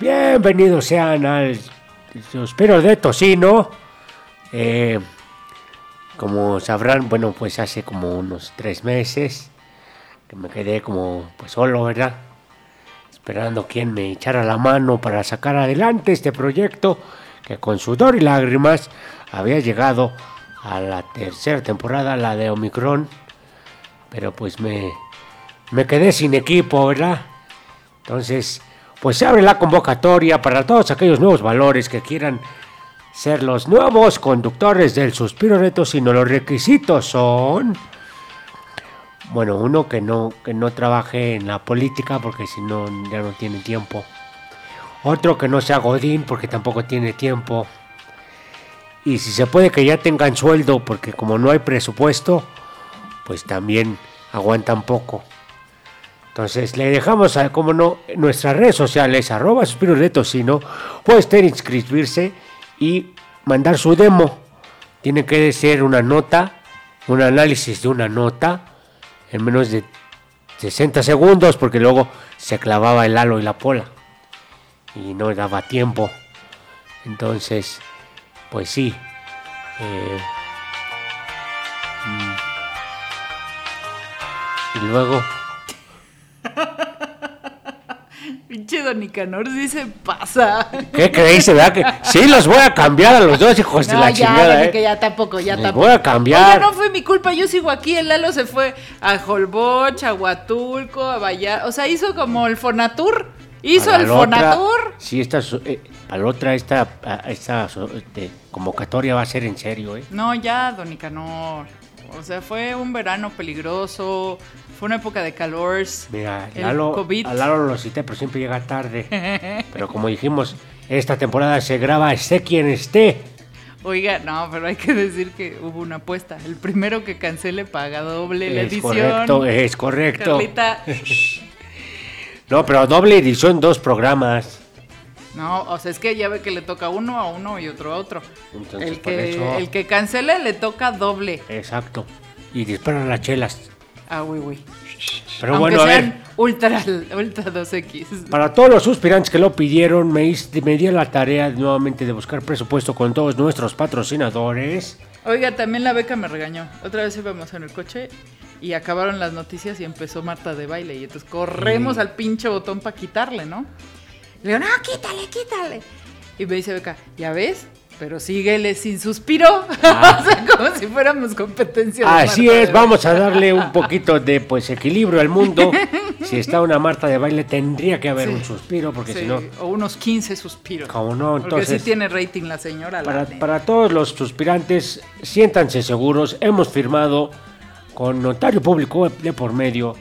Bienvenidos sean al Suspiro de Tocino. Eh, como sabrán, bueno, pues hace como unos tres meses que me quedé como pues solo, ¿verdad? Esperando quien me echara la mano para sacar adelante este proyecto que con sudor y lágrimas había llegado a la tercera temporada, la de Omicron. Pero pues me, me quedé sin equipo, ¿verdad? Entonces, pues se abre la convocatoria para todos aquellos nuevos valores que quieran ser los nuevos conductores del suspiro reto, sino los requisitos son, bueno, uno que no, que no trabaje en la política porque si no ya no tiene tiempo. Otro que no sea godín porque tampoco tiene tiempo. Y si se puede que ya tengan sueldo porque como no hay presupuesto, pues también aguantan poco. Entonces le dejamos, a, como no, nuestras redes sociales, arroba suspiros de tocino, puede usted inscribirse y mandar su demo. Tiene que ser una nota, un análisis de una nota en menos de 60 segundos porque luego se clavaba el halo y la pola y no daba tiempo. Entonces, pues sí. Eh, mm. y luego... Pinche Don Nicanor sí se pasa. ¿Qué creéis, verdad? Que sí, los voy a cambiar a los dos hijos de la ya, chingada, que ¿eh? ya tampoco, ya tampoco. voy a cambiar. No fue mi culpa, yo sigo aquí. El Lalo se fue a Holbox, a Huatulco, a Vallar. O sea, hizo como el Fonatur. Hizo el otra- Fonatur. Sí, esta, eh, a la otra, esta, esta este, convocatoria va a ser en serio, ¿eh? No, ya, Don Nicanor. O sea, fue un verano peligroso. Fue una época de calor. Mira, El Lalo, COVID. a Lalo lo cité, pero siempre llega tarde. Pero como dijimos, esta temporada se graba esté quien esté. Oiga, no, pero hay que decir que hubo una apuesta. El primero que cancele paga doble la Es edición. correcto, es correcto. Carlita. No, pero doble edición, dos programas. No, o sea, es que ya ve que le toca uno a uno y otro a otro. Entonces, el, que, eso- el que cancele le toca doble. Exacto. Y disparan las chelas. Ah, uy, uy. Pero Aunque bueno, a ver. Ultra, ultra 2X. Para todos los suspirantes que lo pidieron, me, hice- me di la tarea nuevamente de buscar presupuesto con todos nuestros patrocinadores. Oiga, también la beca me regañó. Otra vez íbamos en el coche y acabaron las noticias y empezó Marta de baile. Y entonces corremos al pinche botón para quitarle, ¿no? Le digo, no, quítale, quítale. Y me dice Beca, ¿ya ves? Pero síguele sin suspiro. o sea, como si fuéramos competencia. Así de es, vamos a darle un poquito de pues equilibrio al mundo. Si está una Marta de baile, tendría que haber Sí. un suspiro, porque Sí, si no, o unos 15 suspiros. como no, Porque entonces. sí tiene rating la señora. Para, para todos los suspirantes, siéntanse seguros. Hemos firmado con notario público de por medio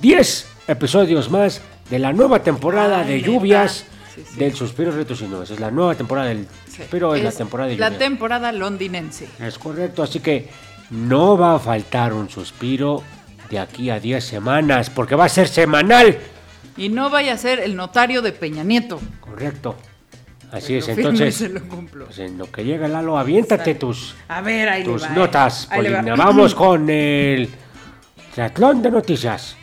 10 episodios más de la nueva temporada Ay, de lluvias Sí, sí. del Suspiro Retos y Nuevas. Es la nueva temporada del Sí. Suspiro, es, la temporada de la lluvias. temporada londinense. es correcto, así que no va a faltar un suspiro de aquí a 10 semanas, porque va a ser semanal. Y no vaya a ser el notario de Peña Nieto. Correcto. Así es, entonces, se lo cumplo. pues en lo que llega Lalo, aviéntate tus A ver, ahí tus va. notas, Ahí le va. Polina. Vamos con el triatlón de noticias.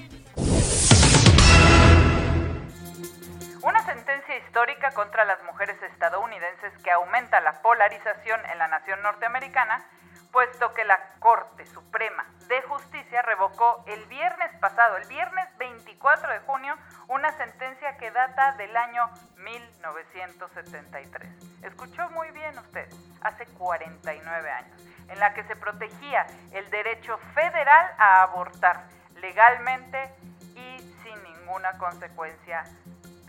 Histórica contra las mujeres estadounidenses que aumenta la polarización en la nación norteamericana, puesto que la Corte Suprema de Justicia revocó el viernes pasado, el viernes 24 de junio, una sentencia que data del año 1973. Escuchó muy bien usted, hace 49 años, en la que se protegía el derecho federal a abortar legalmente y sin ninguna consecuencia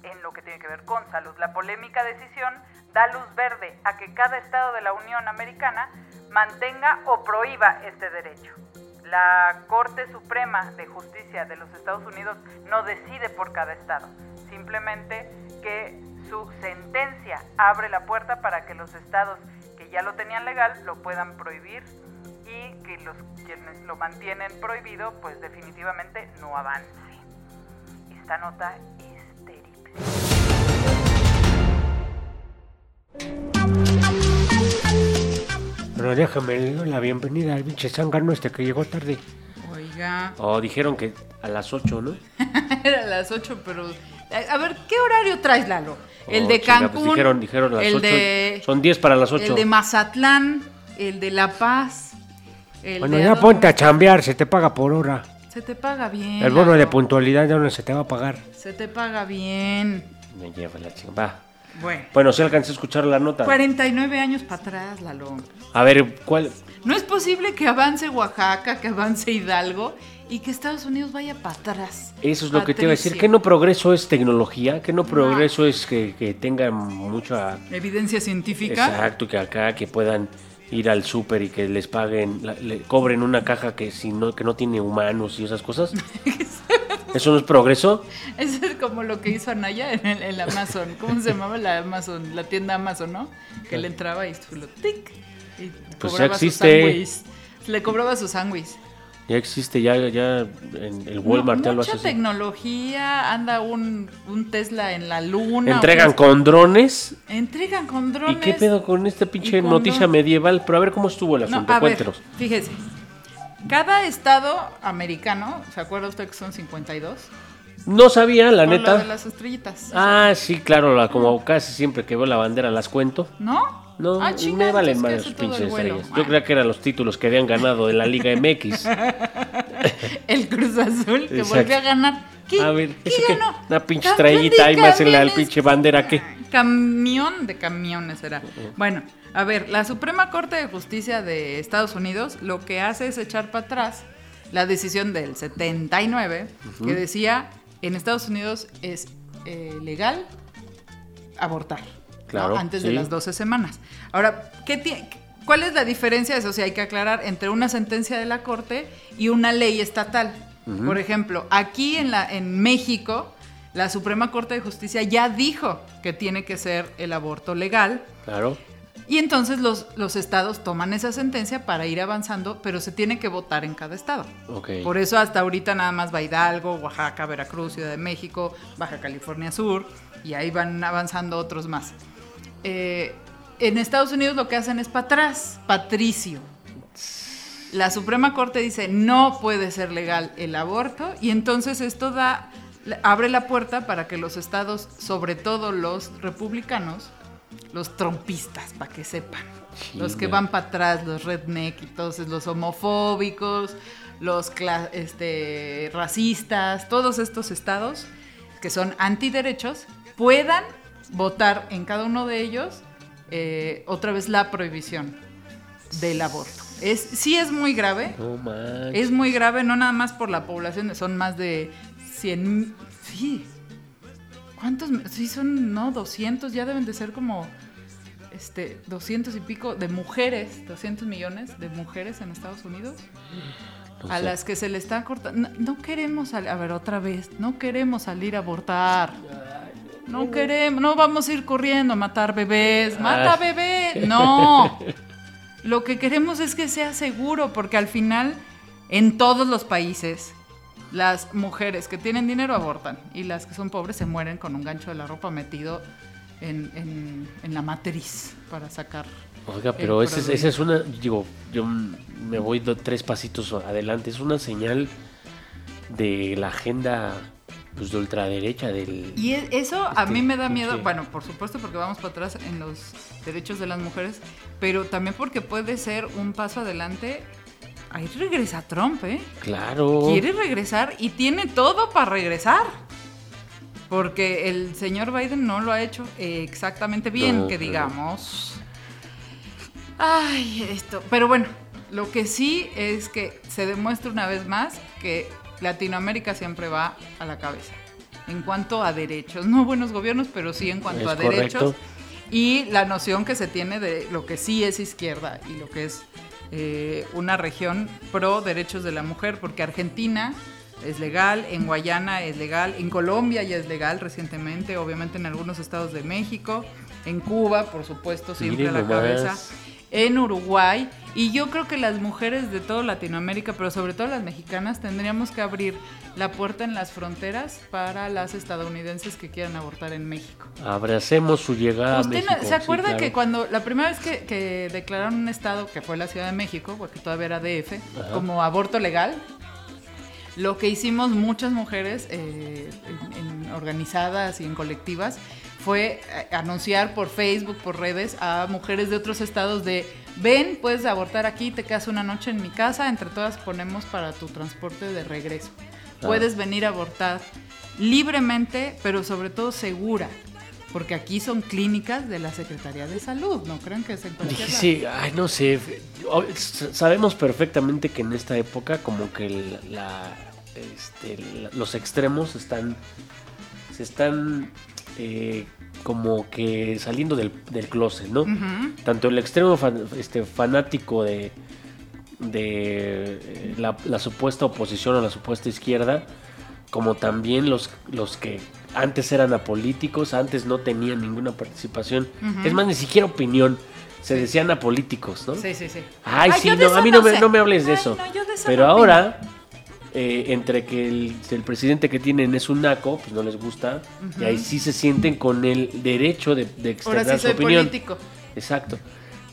en lo que tiene que ver con salud. La polémica decisión da luz verde a que cada estado de la Unión Americana mantenga o prohíba este derecho. La Corte Suprema de Justicia de los Estados Unidos no decide por cada estado, simplemente que su sentencia abre la puerta para que los estados que ya lo tenían legal lo puedan prohibir y que los quienes lo mantienen prohibido pues definitivamente no avance. Esta nota Pero déjame la bienvenida al pinche zángano este que llegó tarde. Oiga, O dijeron que a las 8, ¿no? era a las 8, pero A ver, ¿qué horario traes, Lalo? El Oh, de chinga, Cancún. pues dijeron, dijeron las el ocho. de, Son 10 para las 8. El de Mazatlán, el de La Paz. El Bueno, de ya ponte a chambear, se te paga por hora. Se te paga bien. El bono de puntualidad ya no se te va a pagar. Se te paga bien. Me lleva la chingada. Bueno. Bueno, si alcancé a escuchar la nota. 49 años para atrás, Lalo. A ver, ¿cuál? No es posible que avance Oaxaca, que avance Hidalgo y que Estados Unidos vaya para atrás. Eso es lo que te iba a decir. ¿Que no progreso es tecnología? ¿Que no progreso es que, que tengan mucha... Evidencia científica. Exacto, que acá que puedan ir al súper y que les paguen, la- le cobren una caja que si no que no tiene humanos y esas cosas. ¿Eso no es progreso? Eso es como lo que hizo Anaya en el, el Amazon. ¿Cómo se llamaba la Amazon? La tienda Amazon, ¿no? Que le entraba y lo tic. Y Pues cobraba ya existe. Le cobraba su sándwich. Ya existe, ya, ya en el Walmart No, ya lo mucha haces. tecnología, anda un, un Tesla en la luna. Entregan con drones. Entregan con drones. ¿Y qué pedo con esta pinche con noticia medieval? Pero a ver cómo estuvo el No, asunto, a ver, cuéntenos. fíjese. Cada estado americano, ¿se acuerda usted que son 52? No sabía, la Por lo neta. de las estrellitas. Ah, sí, claro, la, como casi siempre que veo la bandera las cuento. ¿No? No, Ah, chinga, me valen entonces, más ¿qué sus hace todo el pinches estrellas. Yo creía que eran los títulos que habían ganado de la Liga MX. El Cruz Azul que Exacto. volvió a ganar. ¿Qué, A ver, ¿qué ganó? Una pinche estrellita de ahí más en la pinche bandera, ¿qué? Camión de camiones era. Bueno, a ver, la Suprema Corte de Justicia de Estados Unidos lo que hace es echar para atrás la decisión del 79 que decía en Estados Unidos es eh, legal abortar. ¿No? Claro, Antes de las 12 semanas. Ahora, ¿qué ti- ¿cuál es la diferencia? Eso sí hay que aclarar entre una sentencia de la Corte y una ley estatal. Por ejemplo, aquí en, la, en México, la Suprema Corte de Justicia ya dijo que tiene que ser el aborto legal. Claro. Y entonces los, los estados toman esa sentencia para ir avanzando, pero se tiene que votar en cada estado. Ok. Por eso hasta ahorita nada más va Hidalgo, Oaxaca, Veracruz, Ciudad de México, Baja California Sur, y ahí van avanzando otros más. Eh, en Estados Unidos lo que hacen es para atrás, patricio. La Suprema Corte dice no puede ser legal el aborto y entonces esto da abre la puerta para que los estados, sobre todo los republicanos, los trompistas, para que sepan, los que van para atrás, los redneck, entonces los homofóbicos, los este, racistas, todos estos estados que son antiderechos, puedan votar en cada uno de ellos eh, otra vez la prohibición del aborto. Es, sí es muy grave, es muy grave, no nada más por la población, son más de 100, sí. ¿Cuántos? Sí, son, no, 200, ya deben de ser como, este, 200 y pico de mujeres, 200 millones de mujeres en Estados Unidos, No a sé. las que se le está cortando. No, no queremos, a ver, otra vez, no queremos salir a abortar. No queremos, no vamos a ir corriendo a matar bebés. ¡Mata Ay. bebé! No. Lo que queremos es que sea seguro, porque al final, en todos los países, las mujeres que tienen dinero abortan y las que son pobres se mueren con un gancho de la ropa metido en, en- en la matriz para sacar. Oiga, pero esa es, es una, digo, yo me voy tres pasitos adelante, es una señal de la agenda pues de ultraderecha del... Y e- eso a Este, mí me da miedo, pinche- bueno, por supuesto porque vamos para atrás en los derechos de las mujeres, pero también porque puede ser un paso adelante. Ahí regresa Trump, ¿eh? Claro. Quiere regresar y tiene todo para regresar. Porque el señor Biden no lo ha hecho exactamente bien, No, que digamos. Ay, esto. Pero bueno, lo que sí es que se demuestra una vez más que Latinoamérica siempre va a la cabeza. En cuanto a derechos. No buenos gobiernos, pero sí en cuanto Es a derechos. Y la noción que se tiene de lo que sí es izquierda y lo que es eh, una región pro derechos de la mujer, porque Argentina es legal, en Guayana es legal, en Colombia ya es legal recientemente, obviamente en algunos estados de México, en Cuba, por supuesto, siempre Miren a la nomás. cabeza, en Uruguay, y yo creo que las mujeres de toda Latinoamérica, pero sobre todo las mexicanas, tendríamos que abrir la puerta en las fronteras para las estadounidenses que quieran abortar en México. Abracemos su llegada a ¿Usted no- México. se sí, acuerda claro. que cuando la primera vez que, que declararon un estado, que fue la Ciudad de México, porque todavía era DF, Ajá. como aborto legal, Lo que hicimos muchas mujeres eh, en- en organizadas y en colectivas fue eh, anunciar por Facebook, por redes, a mujeres de otros estados de, ven, puedes abortar aquí, te quedas una noche en mi casa, entre todas ponemos para tu transporte de regreso. Ah. Puedes venir a abortar libremente, pero sobre todo segura. Porque aquí son clínicas de la Secretaría de Salud, no crean que es en cualquier lado. Sí, ay, no sé. Sabemos perfectamente que en esta época como que la, este, los extremos están se están eh, como que saliendo del, del closet, ¿no? Tanto el extremo fan- este, fanático de, de eh, la, la supuesta oposición o la supuesta izquierda, como también los, los que antes eran apolíticos, antes no tenían ninguna participación, es más, ni siquiera opinión, se decían apolíticos, ¿no? Sí, sí, sí. Ay, sí, no, a mí no, me, no me hables de Ay, eso. no, yo de eso Pero opino. Eh, entre que el, el presidente que tienen es un naco, pues no les gusta, y ahí sí se sienten con el derecho de, de Ahora externar sí su soy opinión. político. Exacto.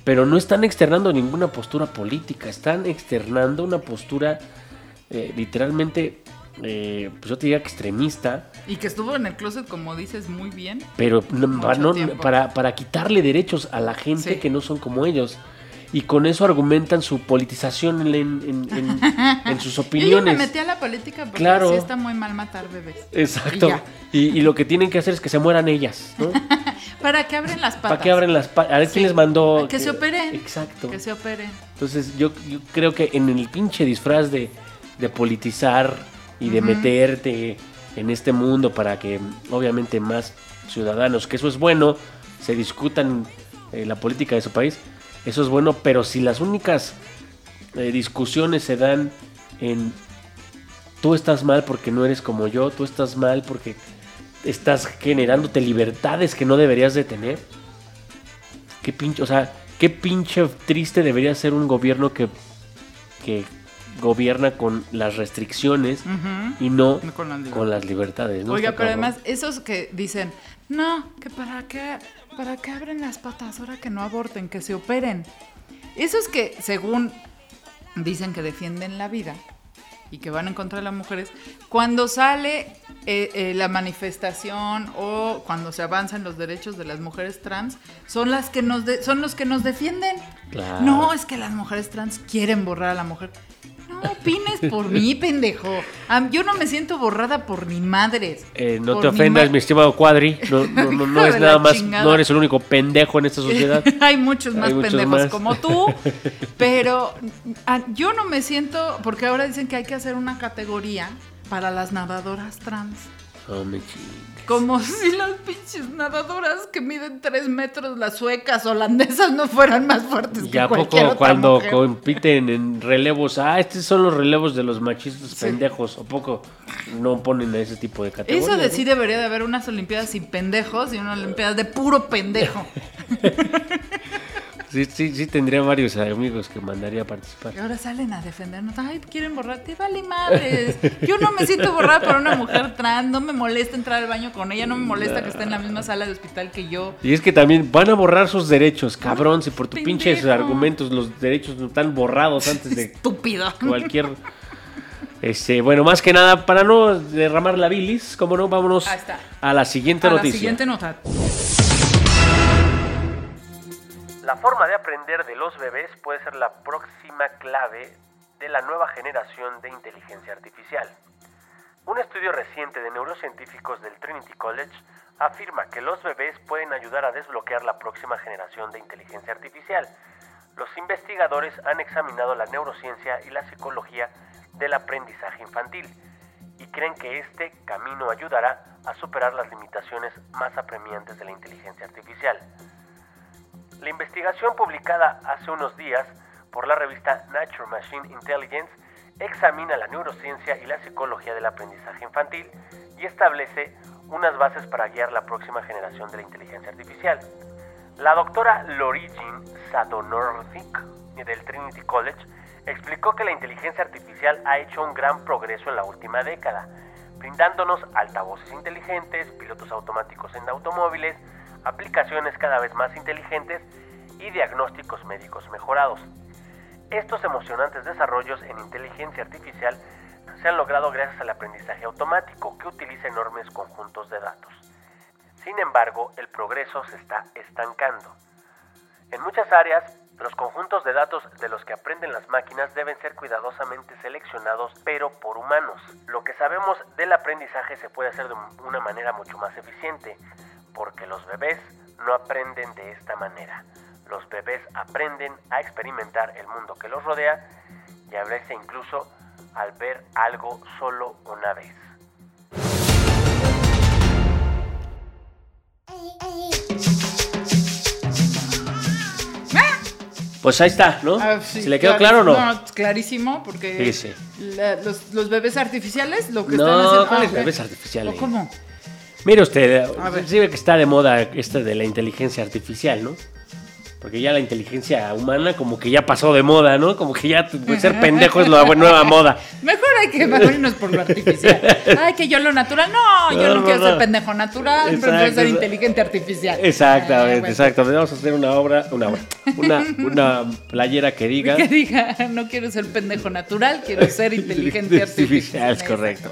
Pero no están externando ninguna postura política, están externando una postura eh, literalmente, eh, pues yo te diría que extremista, Y que estuvo en el closet, como dices, muy bien. pero no- para, no- para, para quitarle derechos a la gente Sí. que no son como ellos. Y con eso argumentan su politización en, en- en- en sus Yo ya me opiniones. metí a la política porque Claro. sí está muy mal matar bebés. Exacto. Y. Y, y lo que tienen que hacer es que se mueran ellas, ¿no? ¿Para qué abren las patas? ¿Para qué abren las patas? A ver Sí. quién les mandó. Que se operen. Exacto. Que se operen. Entonces yo, yo creo que en el pinche disfraz de, de politizar y de meterte en este mundo para que obviamente más ciudadanos, que eso es bueno, se discutan eh, la política de su país, eso es bueno, pero si las únicas eh, discusiones se dan en tú estás mal porque no eres como yo, tú estás mal porque estás generándote libertades que no deberías de tener. Qué pinche, o sea, qué pinche triste debería ser un gobierno que, que gobierna con las restricciones y no No con las libertades. con las libertades. ¿no? Oiga, pero además, esos que dicen, no, que para qué, para qué abren las patas ahora que no aborten, que se operen. Esos que, según dicen que defienden la vida y que van en contra de las mujeres, cuando sale eh, eh, la manifestación o cuando se avanzan los derechos de las mujeres trans, son las que nos de- son los que nos defienden. Claro. No, es que las mujeres trans quieren borrar a la mujer. Opines por mí, pendejo. Yo no me siento borrada por ni madres. Eh, no Por te ofendas, mi estimado Cuadri. No, no, no, no Hijo es nada más. chingada. No eres el único pendejo en esta sociedad. Hay muchos más Hay muchos pendejos más. como tú, pero ah, yo no me siento, porque ahora dicen que hay que hacer una categoría para las nadadoras trans. No me. Como si las pinches nadadoras que miden tres metros, las suecas holandesas, no fueran más fuertes ¿Y que a cualquier poco otra cuando mujer. compiten en relevos? Ah, estos son los relevos de los machistas Sí. pendejos. ¿O poco no ponen a ese tipo de categorías? Eso de sí debería de haber unas olimpiadas sin pendejos y unas olimpiadas de puro pendejo. Sí, sí, sí, tendría varios amigos que mandaría a participar. Y ahora salen a defendernos. Ay, quieren borrar. Te vale madres. Yo no me siento borrada por una mujer trans. No me molesta entrar al baño con ella. No me molesta que esté en la misma sala de hospital que yo. Y es que también van a borrar sus derechos, cabrón, si por tus pinches argumentos los derechos no están borrados antes de Estúpido. cualquier... Este, bueno, más que nada, para no derramar la bilis, como no, vámonos a la siguiente A la noticia. siguiente nota. La forma de aprender de los bebés puede ser la próxima clave de la nueva generación de inteligencia artificial. Un estudio reciente de neurocientíficos del Trinity College afirma que los bebés pueden ayudar a desbloquear la próxima generación de inteligencia artificial. Los investigadores han examinado la neurociencia y la psicología del aprendizaje infantil y creen que este camino ayudará a superar las limitaciones más apremiantes de la inteligencia artificial. La investigación publicada hace unos días por la revista Nature Machine Intelligence examina la neurociencia y la psicología del aprendizaje infantil y establece unas bases para guiar la próxima generación de la inteligencia artificial. La doctora Lori Jean Sadonorthic del Trinity College explicó que la inteligencia artificial ha hecho un gran progreso en la última década, brindándonos altavoces inteligentes, pilotos automáticos en automóviles, aplicaciones cada vez más inteligentes y diagnósticos médicos mejorados. Estos emocionantes desarrollos en inteligencia artificial se han logrado gracias al aprendizaje automático, que utiliza enormes conjuntos de datos. Sin embargo, el progreso se está estancando. En muchas áreas, los conjuntos de datos de los que aprenden las máquinas deben ser cuidadosamente seleccionados, pero por humanos. Lo que sabemos del aprendizaje se puede hacer de una manera mucho más eficiente, porque los bebés no aprenden de esta manera. Los bebés aprenden a experimentar el mundo que los rodea y a veces incluso al ver algo solo una vez. Pues ahí está, ¿no? Ah, sí, ¿Se le quedó claro o no? No, clarísimo, porque Sí, sí. la- los, los bebés artificiales lo que No, están haciendo. ¿cuáles ok. bebés artificiales? ¿O ¿Cómo? Mire usted, ver. sí ve que está de moda esto de la inteligencia artificial, ¿no? Porque ya la inteligencia humana como que ya pasó de moda, ¿no? Como que ya pues, ser pendejo es la nueva moda. Mejor hay que irnos por lo artificial. Ay, que yo lo natural. No, yo No, quiero no. ser pendejo natural, Exacto, prefiero ser inteligente artificial. Exactamente, bueno. exactamente. Vamos a hacer una obra, una obra, una, una playera que diga... Que diga, no quiero ser pendejo natural, quiero ser inteligente artificial. es correcto.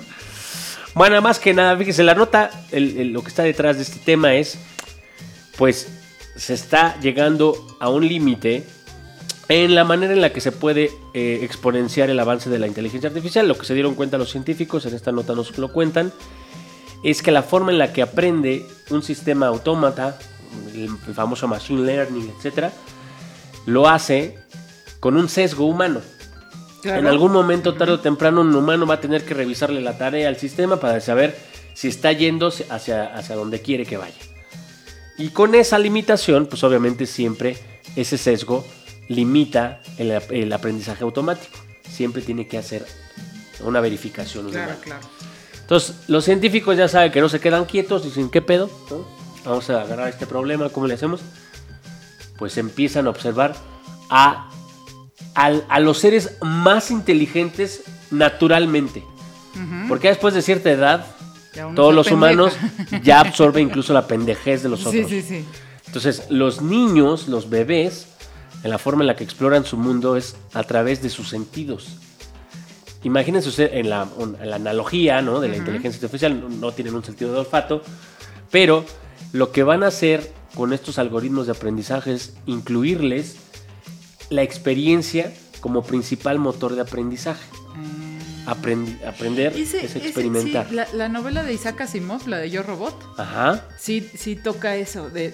Bueno, más que nada, fíjese, la nota, lo que está detrás de este tema es, pues, se está llegando a un límite en la manera en la que se puede eh, exponenciar el avance de la inteligencia artificial. Lo que se dieron cuenta los científicos, en esta nota nos lo cuentan, es que la forma en la que aprende un sistema autómata, el famoso machine learning, etcétera, lo hace con un sesgo humano. Claro. En algún momento, tarde o temprano, un humano va a tener que revisarle la tarea al sistema para saber si está yendo hacia, hacia donde quiere que vaya. Y con esa limitación, pues obviamente siempre ese sesgo limita el, el aprendizaje automático. Siempre tiene que hacer una verificación Claro, humana. claro. Entonces, los científicos ya saben que no se quedan quietos, dicen, ¿qué pedo? ¿No? Vamos a agarrar este problema, ¿cómo le hacemos? Pues empiezan a observar a, al- a los seres más inteligentes naturalmente. Porque después de cierta edad, todos los pendeja. humanos ya absorben incluso la pendejez de los Sí, otros. sí, sí. Entonces, los niños, los bebés, en la forma en la que exploran su mundo es a través de sus sentidos. Imagínense usted en la, un- en la analogía ¿no? de la inteligencia artificial, no, no tienen un sentido de olfato, pero lo que van a hacer con estos algoritmos de aprendizaje es incluirles la experiencia como principal motor de aprendizaje. Aprendi- aprender Ese- es ese- experimentar. sí, la, la novela de Isaac Asimov, la de Yo Robot, Ajá. sí, sí toca eso, de,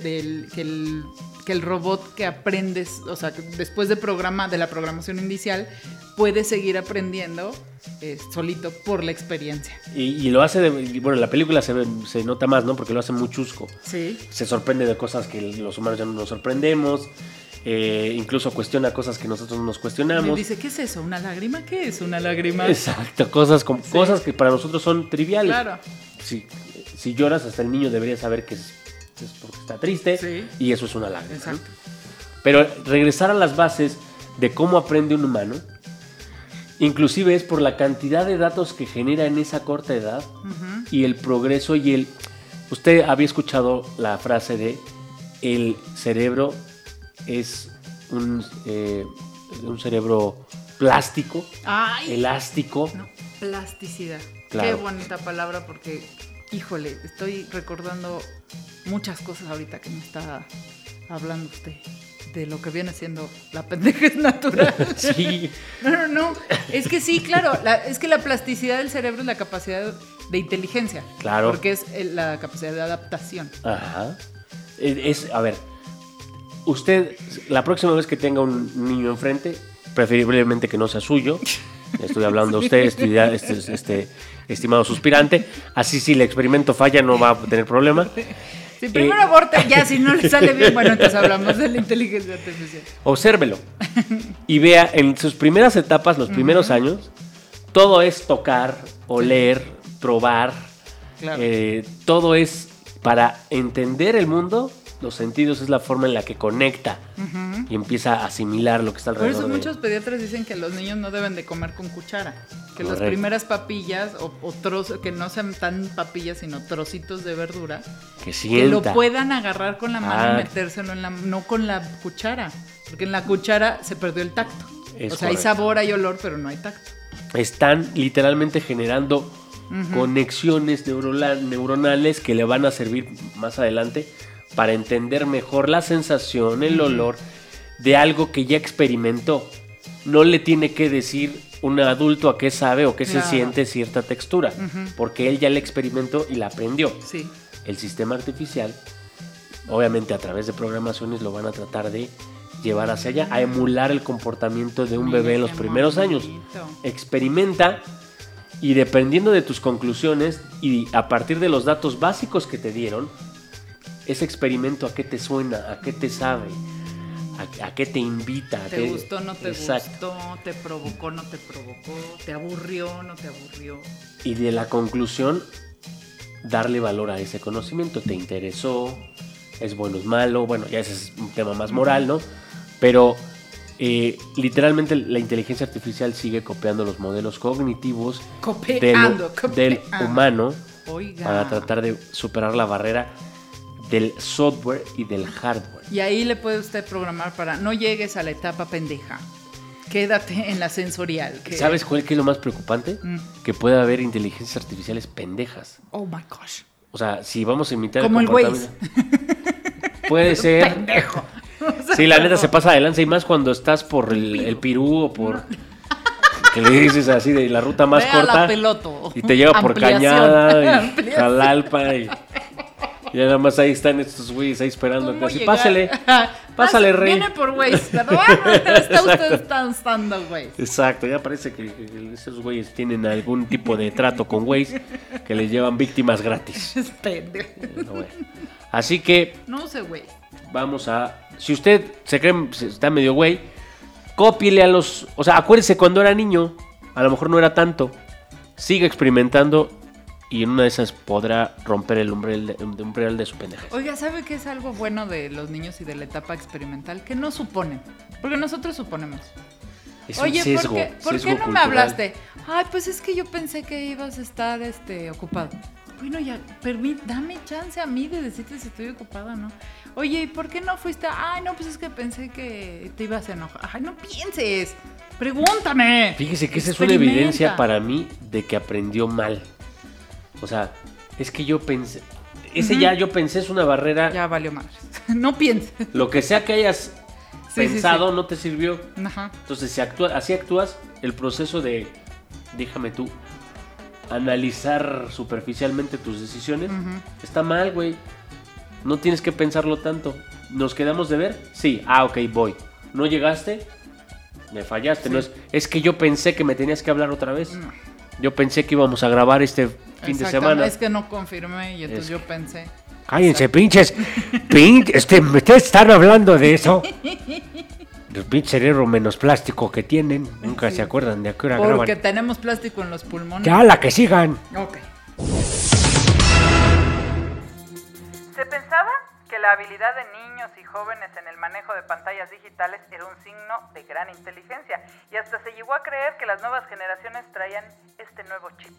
que, el, que el robot que aprendes, o sea, que después de, programa, de la programación inicial, puede seguir aprendiendo eh, solito por la experiencia. Y, y lo hace, de, bueno, en la película se, se nota más, ¿no? Porque lo hace muy chusco. Sí. se sorprende de cosas que los humanos ya no nos sorprendemos, eh, incluso cuestiona cosas que nosotros no nos cuestionamos. dice, ¿qué es eso? ¿Una lágrima? ¿Qué es una lágrima? Exacto, cosas, como, cosas que para nosotros son triviales. Claro. Si, si lloras, hasta el niño debería saber que es, es porque está triste Sí. y eso es una lágrima. ¿no? Exacto. Pero regresar a las bases de cómo aprende un humano, inclusive es por la cantidad de datos que genera en esa corta edad y el progreso y el... Usted había escuchado la frase de el cerebro es un, eh, un cerebro plástico, Ay, elástico. no, plasticidad. Claro. Qué bonita palabra porque, híjole, estoy recordando muchas cosas ahorita que me está hablando usted de lo que viene siendo la pendejez natural. Sí, No, no, no. Es que sí, claro. la- es que la plasticidad del cerebro es la capacidad de inteligencia. Claro. Porque es el- la capacidad de adaptación. Ajá. Es- a ver, usted, la próxima vez que tenga un niño enfrente, preferiblemente que no sea suyo, estoy hablando a usted, estudia- este, este, estimado suspirante, así si el experimento falla no va a tener problema. Si primero Eh. aborta, ya si no le sale bien, bueno, entonces hablamos de la inteligencia artificial. Obsérvelo y vea en sus primeras etapas, los primeros años, todo es tocar, oler, probar, Claro. eh, todo es para entender el mundo. Los sentidos es la forma en la que conecta y empieza a asimilar lo que está Por alrededor. eso de- muchos pediatras dicen que los niños no deben de comer con cuchara. Que las primeras papillas o, o trozos, que no sean tan papillas, sino trocitos de verdura, que que lo puedan agarrar con la mano Ah. y metérselo en la no con la cuchara. Porque en la cuchara se perdió el tacto. Es o sea, hay sabor, hay olor, pero no hay tacto. están literalmente generando conexiones neuronales que le van a servir más adelante para entender mejor la sensación, el olor de algo que ya experimentó. No le tiene que decir un adulto a qué sabe o qué Claro. se siente cierta textura, porque él ya la experimentó y la aprendió. Sí. El sistema artificial, obviamente a través de programaciones, lo van a tratar de llevar hacia allá, a emular el comportamiento de un Mira bebé en los primeros años. Experimenta y dependiendo de tus conclusiones y a partir de los datos básicos que te dieron, ese experimento a qué te suena, a qué te sabe, a, a qué te invita. a ¿Te qué- gustó, no te Exacto. gustó? ¿Te provocó, no te provocó? ¿Te aburrió, no te aburrió? Y de la conclusión, darle valor a ese conocimiento. ¿Te interesó? ¿Es bueno, es malo? Bueno, ya ese es un tema más moral, ¿no? Pero eh, literalmente la inteligencia artificial sigue copiando los modelos cognitivos Copiando, del humano Oiga. para tratar de superar la barrera del software y del hardware. Y ahí le puede usted programar para no llegues a la etapa pendeja. Quédate en la sensorial. que- ¿Sabes cuál que es lo más preocupante? Mm. Que puede haber inteligencias artificiales pendejas. Oh my gosh. O sea, si vamos a imitar Como el comportamiento- Puede ser. Pendejo. Sí, la neta se pasa de lanza y más cuando estás por el, el Pirú o por. Que le dices así de la ruta más Ve a la corta. peloto. Y te lleva por. Cañada y. Jalalpa y. Y nada más ahí están estos güeyes ahí esperando. ¿Cómo Así, llegar? pásale. Pásale, rey. Viene por Waze, ¿verdad? Está usted estando Waze. Exacto, ya parece que esos güeyes tienen algún tipo de trato con Waze que les llevan víctimas gratis. Es pendejo. Pero bueno. Así que No use Waze. Vamos a. Si usted se cree está medio güey, cópiele a los. O sea, acuérdese cuando era niño, a lo mejor no era tanto. Siga experimentando y en una de esas podrá romper el umbral de, el umbral de su pendeja. Oiga, ¿sabe qué es algo bueno de los niños y de la etapa experimental? Que no suponen. Porque nosotros suponemos. Es Oye, sesgo, ¿por qué, por qué sesgo no me hablaste? Ay, pues es que yo pensé que ibas a estar este, ocupado. Bueno, ya, permí- dame chance a mí de decirte si estoy ocupada o no. Oye, ¿y por qué no fuiste? Ay, no, pues es que pensé que te ibas a enojar. Ay, no pienses. Pregúntame. Fíjese que esa es una evidencia para mí de que aprendió mal. O sea, es que yo pensé. Ese ya yo pensé es una barrera. Ya valió madres. no pienses. Lo que sea que hayas Sí, sí, pensado no te sirvió. Ajá. Entonces, si actúa, así actúas, el proceso de, déjame tú, analizar superficialmente tus decisiones, está mal, güey. No tienes que pensarlo tanto. ¿Nos quedamos de ver? Sí. Ah, ok, voy. ¿No llegaste? Me fallaste. No es, es que yo pensé que me tenías que hablar otra vez. No. Yo pensé que íbamos a grabar este fin de semana. Es que no confirmé y entonces Es- yo pensé. Cállense, pinches. Pin, este, ¿Ustedes están hablando de eso? El pinche cerebro menos plástico que tienen. Nunca Sí. se acuerdan de a qué hora Porque graban. tenemos plástico en los pulmones. Ya, la que sigan. Ok. Se pensaba que la habilidad de niños y jóvenes en el manejo de pantallas digitales era un signo de gran inteligencia y hasta se llegó a creer que las nuevas generaciones traían este nuevo chip.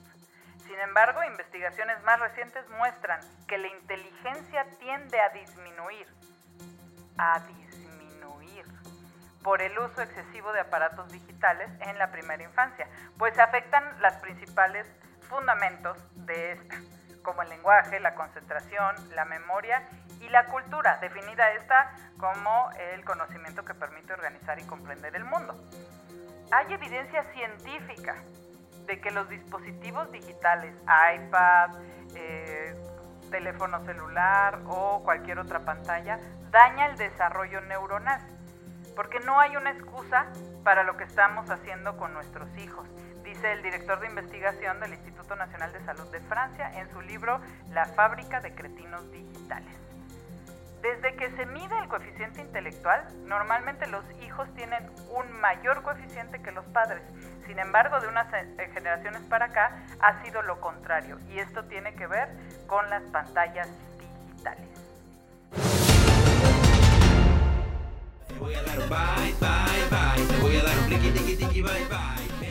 Sin embargo, investigaciones más recientes muestran que la inteligencia tiende a disminuir, a disminuir, por el uso excesivo de aparatos digitales en la primera infancia, pues afectan las principales fundamentos de esta, como el lenguaje, la concentración, la memoria y la cultura, definida esta como el conocimiento que permite organizar y comprender el mundo. Hay evidencia científica de que los dispositivos digitales, iPad, eh, teléfono celular o cualquier otra pantalla, daña el desarrollo neuronal. Porque no hay una excusa para lo que estamos haciendo con nuestros hijos, dice el director de investigación del Instituto Nacional de Salud de Francia en su libro La fábrica de cretinos digitales. Desde que se mide el coeficiente intelectual, normalmente los hijos tienen un mayor coeficiente que los padres. Sin embargo, de unas eh, generaciones para acá ha sido lo contrario y esto tiene que ver con las pantallas digitales.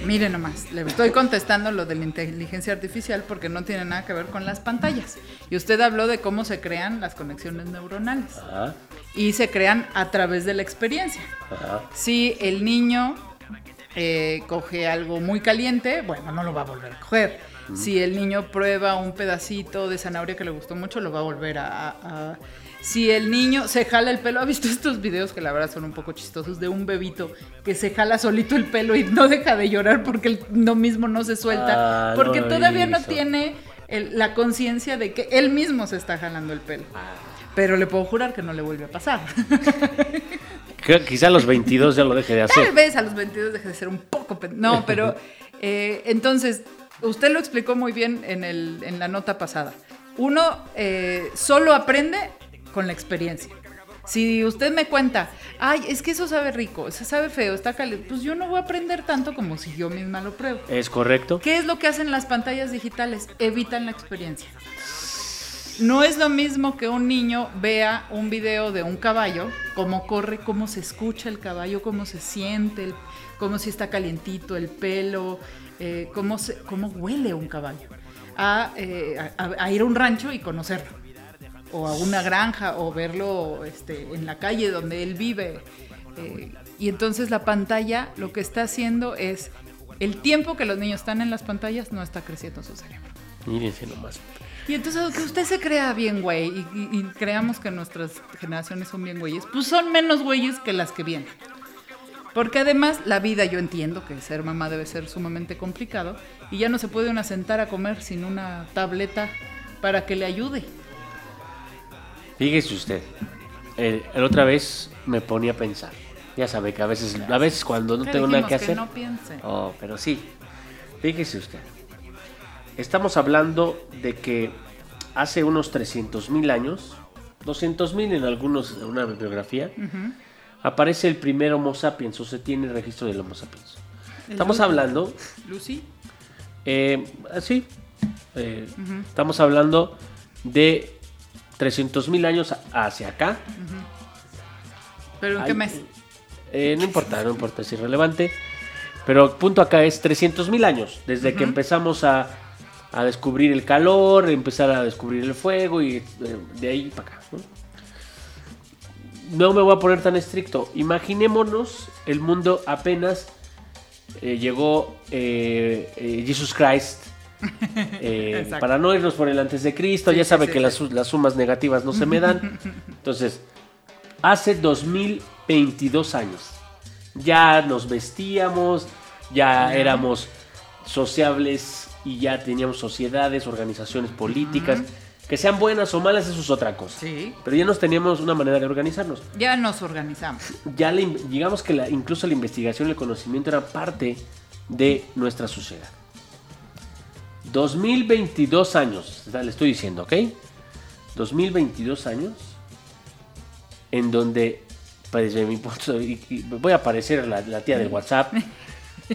Mire nomás, le estoy contestando lo de la inteligencia artificial porque no tiene nada que ver con las pantallas. Y usted habló de cómo se crean las conexiones neuronales. Ajá, Y se crean a través de la experiencia. ajá. Si el niño eh, coge algo muy caliente, bueno, no lo va a volver a coger. Si el niño prueba un pedacito de zanahoria que le gustó mucho, lo va a volver a, a- Si el niño se jala el pelo, ¿ha visto estos videos que la verdad son un poco chistosos de un bebito que se jala solito el pelo y no deja de llorar porque no mismo no se suelta? Ah, porque no todavía no tiene el- la conciencia de que él mismo se está jalando el pelo. Pero le puedo jurar que no le vuelve a pasar. Creo que quizá a los 22 ya lo deje de Tal hacer. vez a los 22 deje de ser un poco... No, pero eh, entonces, usted lo explicó muy bien en, el, en la nota pasada. Uno eh, solo aprende con la experiencia. Si usted me cuenta, ay, es que eso sabe rico, eso sabe feo, está caliente, pues yo no voy a aprender tanto como si yo misma lo pruebo. Es correcto. ¿Qué es lo que hacen las pantallas digitales? Evitan la experiencia. No es lo mismo que un niño vea un video de un caballo, cómo corre, cómo se escucha el caballo, cómo se siente, el- cómo si está calientito el pelo, eh, cómo, se- cómo huele un caballo, a, eh, a- a ir a un rancho y conocerlo, o a una granja, o verlo este, en la calle donde él vive. eh, y entonces la pantalla lo que está haciendo es, el tiempo que los niños están en las pantallas no está creciendo su cerebro. Mírense nomás. Y entonces que usted se crea bien güey y, y- y creamos que nuestras generaciones son bien güeyes, pues son menos güeyes que las que vienen. Porque además la vida yo entiendo que ser mamá debe ser sumamente complicado y ya no se puede una sentar a comer sin una tableta para que le ayude. Fíjese usted. El, el otra vez me ponía a pensar. Ya sabe que a veces, a veces cuando no tengo nada que hacer. no piense. Oh, pero sí. Fíjese usted. Estamos hablando de que hace unos 300 mil años, 200 mil en algunos, en una bibliografía, aparece el primer Homo sapiens o se tiene registro del Homo sapiens. El Estamos Lucy. hablando, Lucy, eh, sí, eh, estamos hablando de 300 mil años hacia acá. pero ¿en qué mes? eh, no importa, no importa, es irrelevante. Pero el punto acá es 300 mil años, desde que empezamos a, a descubrir el calor, empezar a descubrir el fuego y eh, de ahí para acá. ¿no? No me voy a poner tan estricto. Imaginémonos el mundo apenas eh, llegó eh, eh, Jesus Christ. eh, para no irnos por el antes de Cristo, Sí, ya sabe sí, que. Las, las sumas negativas no se me dan. Entonces, hace 2022 años. Ya nos vestíamos, ya éramos sociables y ya teníamos sociedades, organizaciones políticas. Que sean buenas o malas, eso es otra cosa. Sí. Pero ya nos teníamos una manera de organizarnos. Ya nos organizamos. Ya in- digamos que la- incluso la investigación y el conocimiento eran parte de nuestra sociedad. 2022 años, le estoy diciendo, ¿ok? 2022 años en donde, pues, desde mi punto de vista, voy a parecer la, la tía del WhatsApp,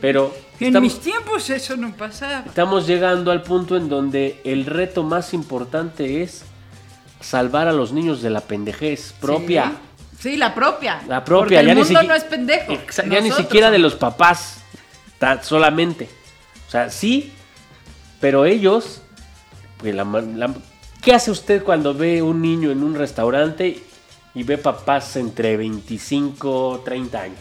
pero En estamos, mis tiempos eso no pasaba. estamos llegando al punto en donde el reto más importante es salvar a los niños de la pendejez propia. Sí, Sí, la propia. La propia, Porque ya el mundo no es pendejo. Ya ni siquiera de los papás, solamente. O sea, sí, pero ellos, pues, la man- la- ¿qué hace usted cuando ve un niño en un restaurante y ve papás entre 25, 30 años?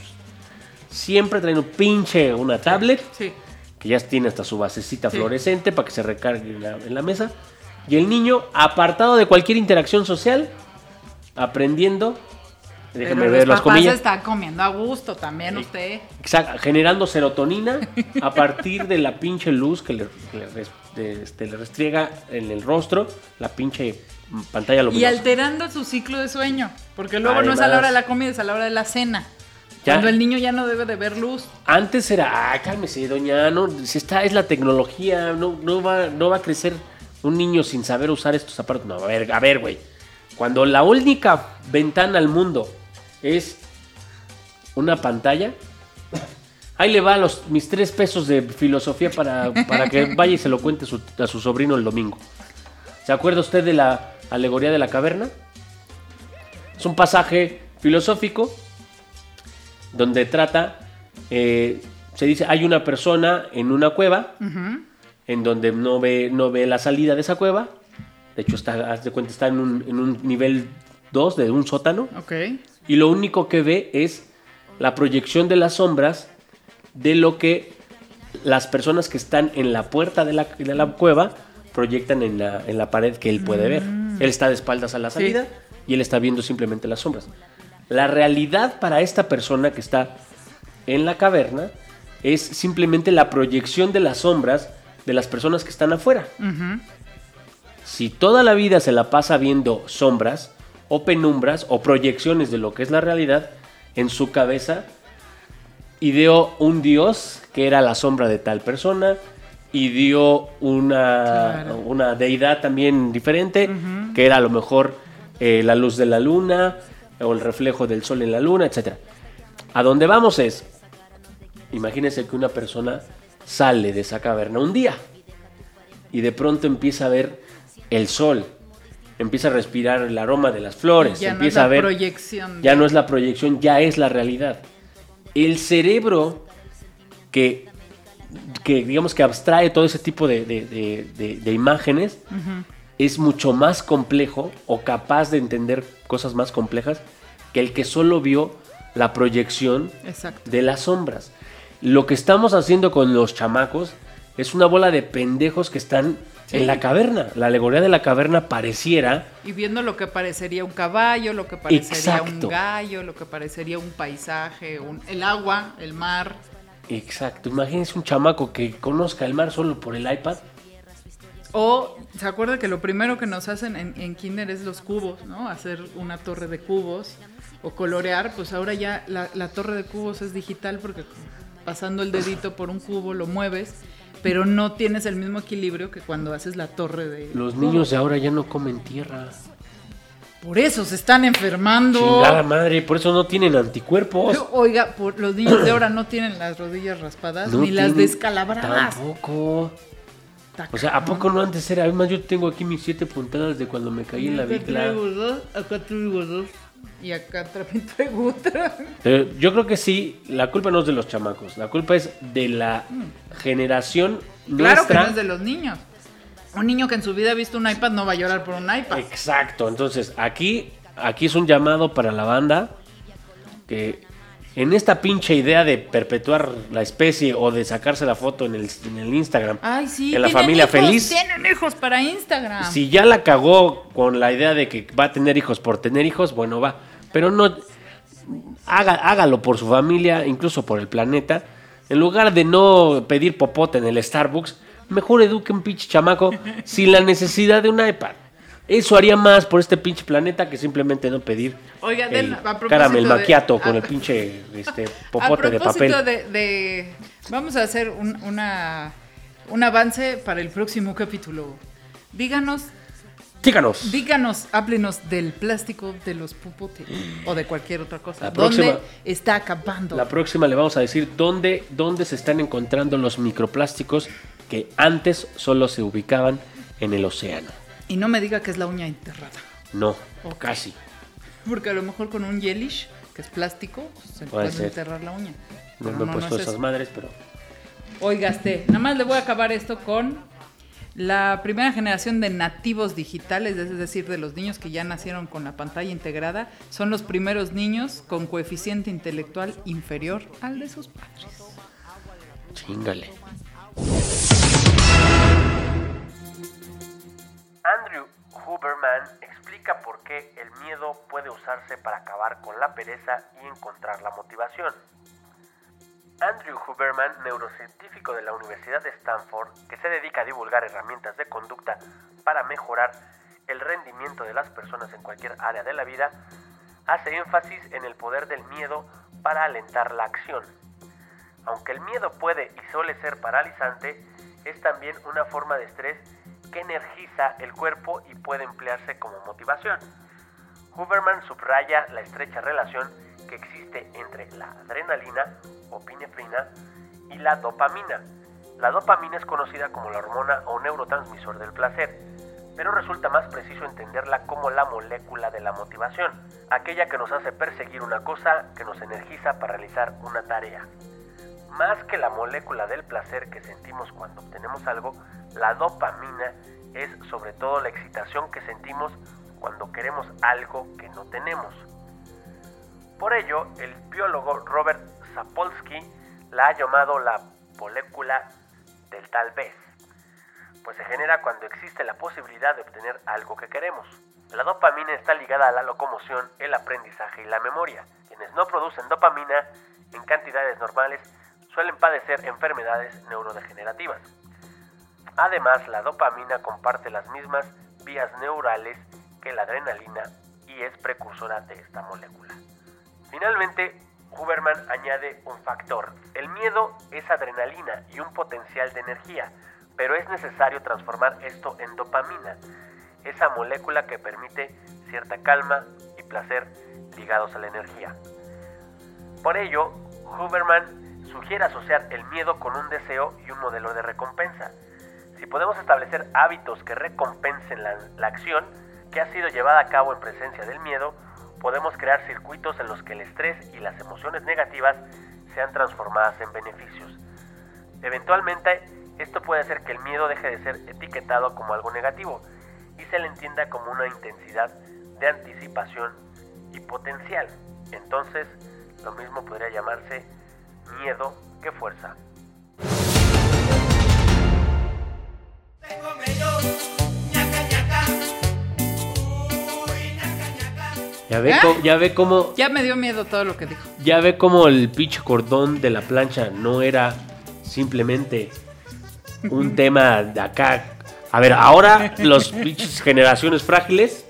Siempre traen un pinche, una tablet, Sí. que ya tiene hasta su basecita Sí. fluorescente para que se recargue en la, en la mesa. Y el niño, apartado de cualquier interacción social, aprendiendo, déjeme Pero ver los las comillas, está comiendo a gusto también usted. Exacto, generando serotonina a partir de la pinche luz que le, le este, le restriega en el rostro la pinche pantalla Y luminosa. alterando su ciclo de sueño. Porque luego no es a la Además- hora de la comida, es a la hora de la cena. Ya. Cuando el niño ya no debe de ver luz. Antes era, ah, cálmese, doña, no, si esta es la tecnología, no, no, va, no va a crecer un niño sin saber usar estos aparatos. No, a ver, a ver, güey. Cuando la única ventana al mundo es una pantalla, ahí le va los, mis tres pesos de filosofía para, para que vaya y se lo cuente su- a su sobrino el domingo. ¿Se acuerda usted de la alegoría de la caverna? Es un pasaje filosófico donde trata, eh, se dice, hay una persona en una cueva, en donde no ve, no ve la salida de esa cueva, de hecho, está, haz de cuenta, está en un, en un nivel 2 de un sótano, Ok. Y lo único que ve es la proyección de las sombras de lo que las personas que están en la puerta de la, de la cueva proyectan en la, en la pared que él puede ver. Él está de espaldas a la Sí. salida y él está viendo simplemente las sombras. La realidad para esta persona que está en la caverna es simplemente la proyección de las sombras de las personas que están afuera. Si toda la vida se la pasa viendo sombras o penumbras o proyecciones de lo que es la realidad, en su cabeza ideó un dios que era la sombra de tal persona, ideó una, Claro. una deidad también diferente, que era a lo mejor eh, la luz de la luna o el reflejo del sol en la luna, etc. A donde vamos es, imagínense que una persona sale de esa caverna un día y de pronto empieza a ver el sol, empieza a respirar el aroma de las flores, Ya no es empieza la a ver proyección. ya no es la proyección, ya es la realidad. El cerebro que, que digamos que abstrae todo ese tipo de, de- imágenes es mucho más complejo o capaz de entender cosas más complejas que el que solo vio la proyección Exacto. de las sombras. Lo que estamos haciendo con los chamacos es una bola de pendejos que están Sí. en la caverna. La alegoría de la caverna pareciera Y viendo lo que parecería un caballo, lo que parecería Exacto. un gallo, lo que parecería un paisaje, un- el agua, el mar. Exacto, imagínense un chamaco que conozca el mar solo por el iPad. O, ¿se acuerda que lo primero que nos hacen en, en Kinder es los cubos, ¿no? Hacer una torre de cubos o colorear. Pues ahora ya la, la torre de cubos es digital porque pasando el dedito por un cubo lo mueves, pero no tienes el mismo equilibrio que cuando haces la torre de Los niños de ahora ya no comen tierra. Por eso se están enfermando. Chingada madre, por eso no tienen anticuerpos. Oiga, por, los niños de ahora no tienen las rodillas raspadas No ni las descalabradas. Tampoco. Está O sea, ¿a poco no antes era? Además, yo tengo aquí mis siete puntadas de cuando me caí en la Acá bicla. traigo dos, acá traigo dos. Y acá también traigo otra. Pero yo creo que sí, la culpa no es de los chamacos. La culpa es de la generación Claro que no es de los niños. Un niño que en su vida ha visto un iPad no va a llorar por un iPad. Exacto, entonces aquí, aquí es un llamado para la banda que en esta pinche idea de perpetuar la especie o de sacarse la foto en el, en el Instagram, Ay, sí. en la familia hijos, feliz, Tienen hijos para Instagram. si ya la cagó con la idea de que va a tener hijos por tener hijos, bueno, va, pero no haga, hágalo por su familia, incluso por el planeta. En lugar de no pedir popote en el Starbucks, mejor eduque un pinche chamaco sin la necesidad de un iPad. Eso haría más por este pinche planeta que simplemente no pedir Oiga, el den- a caramel macchiato con a- el pinche este, a popote de papel. de, de- Vamos a hacer un, una, un avance para el próximo capítulo. Díganos, Díganos. díganos, háblenos del plástico de los pupotes o de cualquier otra cosa. La ¿Dónde próxima- está acabando? La próxima le vamos a decir dónde, dónde se están encontrando los microplásticos que antes solo se ubicaban en el océano. Y no me diga que es la uña enterrada. No, Ok. casi. Porque a lo mejor con un gelish, que es plástico, se Puede enterrar la uña. No me he no, puesto no es esas eso. madres, pero Oiga, este, nada más le voy a acabar esto con la primera generación de nativos digitales, es decir, de los niños que ya nacieron con la pantalla integrada, son los primeros niños con coeficiente intelectual inferior al de sus padres. chingale. Andrew Huberman explica por qué el miedo puede usarse para acabar con la pereza y encontrar la motivación. Andrew Huberman, neurocientífico de la Universidad de Stanford, que se dedica a divulgar herramientas de conducta para mejorar el rendimiento de las personas en cualquier área de la vida, hace énfasis en el poder del miedo para alentar la acción. Aunque el miedo puede y suele ser paralizante, es también una forma de estrés que energiza el cuerpo y puede emplearse como motivación. Huberman subraya la estrecha relación que existe entre la adrenalina o pinefrina y la dopamina. La dopamina es conocida como la hormona o neurotransmisor del placer, pero resulta más preciso entenderla como la molécula de la motivación, aquella que nos hace perseguir una cosa que nos energiza para realizar una tarea. Más que la molécula del placer que sentimos cuando obtenemos algo, la dopamina es sobre todo la excitación que sentimos cuando queremos algo que no tenemos. Por ello, el biólogo Robert Sapolsky la ha llamado la molécula del tal vez, pues se genera cuando existe la posibilidad de obtener algo que queremos. La dopamina está ligada a la locomoción, el aprendizaje y la memoria. Quienes no producen dopamina en cantidades normales suelen padecer enfermedades neurodegenerativas. Además, la dopamina comparte las mismas vías neurales que la adrenalina y es precursora de esta molécula. Finalmente, Huberman añade un factor. El miedo es adrenalina y un potencial de energía, pero es necesario transformar esto en dopamina, esa molécula que permite cierta calma y placer ligados a la energía. Por ello, Huberman sugiere asociar el miedo con un deseo y un modelo de recompensa. Si podemos establecer hábitos que recompensen la, acción que ha sido llevada a cabo en presencia del miedo, podemos crear circuitos en los que el estrés y las emociones negativas sean transformadas en beneficios. Eventualmente, esto puede hacer que el miedo deje de ser etiquetado como algo negativo y se le entienda como una intensidad de anticipación y potencial. Entonces, lo mismo podría llamarse miedo que fuerza. Ya ve, ¿Eh? cómo, ya ve cómo Ya me dio miedo todo lo que dijo. ya ve cómo el pinche cordón de la plancha no era simplemente un tema de acá. A ver, ahora los pinches generaciones frágiles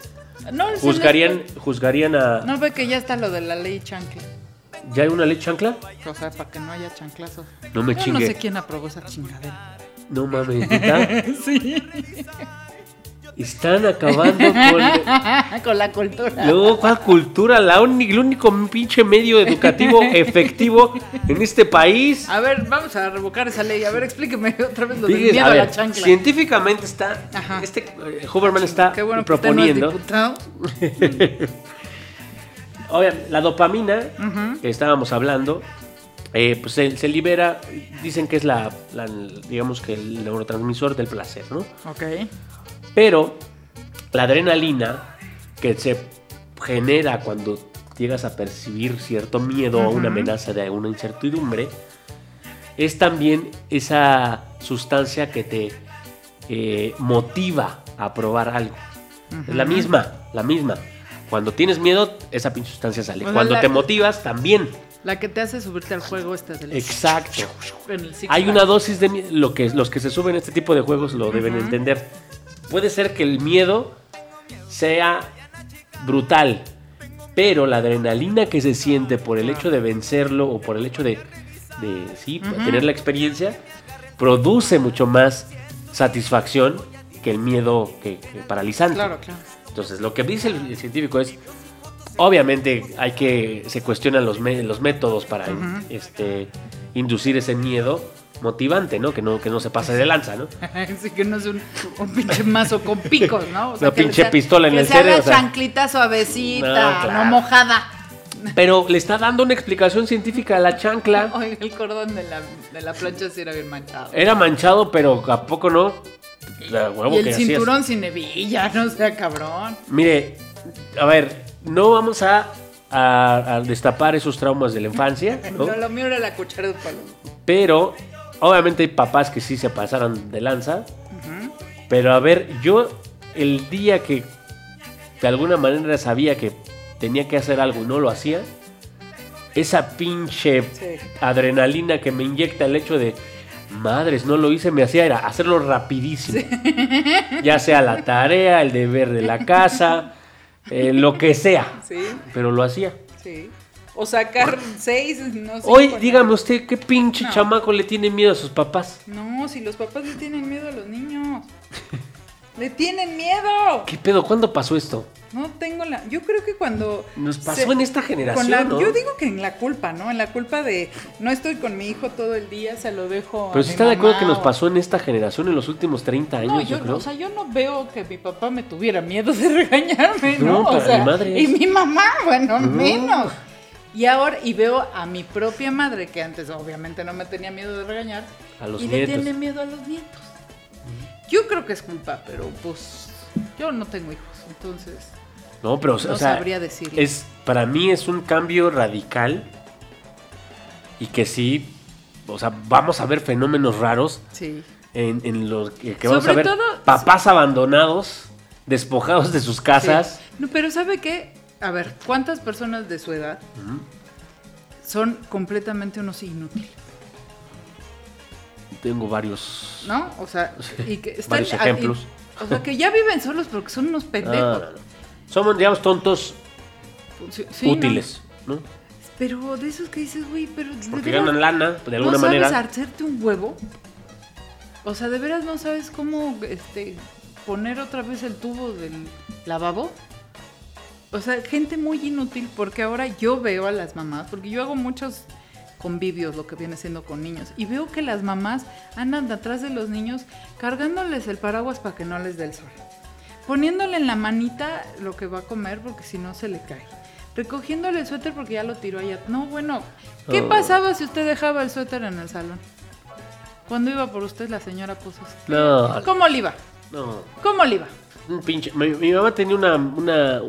No, juzgarían, juzgarían a. No ve que ya está lo de la ley chancla. ¿Ya hay una ley chancla? O sea, para que no haya chanclazos. No me Yo chingue. no sé quién aprobó esa chingadera. No mames, ¿neta? sí. Están acabando con. Con la cultura. No, ¿cuál cultura? La el único pinche medio educativo efectivo en este país. A ver, vamos a revocar esa ley. A ver, explíqueme otra vez lo del miedo a la chancla. científicamente está. Ajá. Este eh, Huberman está Qué bueno que usted no es proponiendo. diputado. Oigan, la dopamina que estábamos hablando, eh, pues se, se libera, dicen que es la, la- digamos que el neurotransmisor del placer, ¿no? Ok. Pero la adrenalina que se genera cuando llegas a percibir cierto miedo o una amenaza de una incertidumbre, es también esa sustancia que te eh, motiva a probar algo. Es la misma, la misma. Cuando tienes miedo, esa pinche sustancia sale. Cuando te motivas, también. La que te hace subirte al juego esta del Exacto. en el Six Hay una dosis de miedo. Lo que, los que se suben a este tipo de juegos lo deben entender. Puede ser que el miedo sea brutal, pero la adrenalina que se siente por el hecho de vencerlo o por el hecho de, de, sí, tener la experiencia, produce mucho más satisfacción que el miedo que, que paralizante. Claro, claro. Entonces, lo que dice el, el científico es, obviamente hay que, se cuestionan los, me- los métodos para este, inducir ese miedo motivante, ¿no? Que no, que no se pase de lanza, ¿no? Así que no es un, un pinche mazo con picos, ¿no? O Una que le pinche sea- pistola en que el se haga cerebro, o sea. chanclita suavecita, No, mojada. Pero le está dando una explicación científica a la chancla. Oiga, el cordón de la, de la plancha sí era bien manchado. Era manchado, pero ¿a poco no? La huevo y el que hacías. cinturón sin hebilla, no sea cabrón. Mire, a ver, no vamos a, a- a destapar esos traumas de la infancia, ¿no? No, lo mío era la cuchara de palo. Pero obviamente hay papás que sí se pasaron de lanza. Pero a ver, yo el día que de alguna manera sabía que tenía que hacer algo y no lo hacía, esa pinche Sí. adrenalina que me inyecta el hecho de madres, no lo hice, me hacía era hacerlo rapidísimo. Ya sea la tarea, el deber de la casa, eh, lo que sea. Sí, Pero lo hacía. sí. O sacar seis, no sé. Hoy, dígame usted, ¿qué pinche No. chamaco le tiene miedo a sus papás? No, si los papás le tienen miedo a los niños. ¡Le tienen miedo! ¿Qué pedo? ¿Cuándo pasó esto? No tengo la. Yo creo que cuando. Nos pasó en esta generación, con la- ¿no? Yo digo que en la culpa, ¿no? En la culpa de no estoy con mi hijo todo el día, se lo dejo. Pero si está de acuerdo que nos pasó en esta generación en los últimos 30 años, No, yo, yo, creo. o sea, yo no veo que mi papá me tuviera miedo de regañarme, No, ¿no? o para sea, mi madre y mi mamá, bueno, No. menos. Y ahora, y veo a mi propia madre, que antes obviamente no me tenía miedo de regañar, A los y nietos. le tiene miedo a los nietos. Yo creo que es culpa, pero pues yo no tengo hijos, entonces no, pero, no o sea, sabría decirle. es, para mí es un cambio radical y que sí o sea, vamos a ver fenómenos raros Sí. en, en los que, vamos a Sobre ver todo- papás abandonados, despojados de sus casas. Sí. No, pero ¿sabe qué? A ver, ¿cuántas personas de su edad son completamente unos inútiles? Tengo varios. ¿No? O sea, y que están, Varios ejemplos. y- o sea, que ya viven solos porque son unos Ah, pendejos. Somos, digamos, tontos Sí, sí, ¿no? útiles, ¿no? Pero de esos que dices, güey, pero de Porque veras, ganan lana, de alguna ¿no sabes hacerte un huevo? O sea, ¿de veras no sabes cómo este, poner otra vez el tubo del lavabo? O sea, gente muy inútil porque ahora yo veo a las mamás, porque yo hago muchos convivios, lo que viene siendo con niños, y veo que las mamás andan atrás de los niños cargándoles el paraguas para que no les dé el sol, poniéndole en la manita lo que va a comer porque si no se le cae, recogiéndole el suéter porque ya lo tiró allá. No, bueno, ¿qué Oh. pasaba si usted dejaba el suéter en el salón? Cuando iba por usted la señora puso... No, ¿Cómo le iba? no. ¿Cómo le iba? Un pinche. Mi, mi mamá tenía una, una,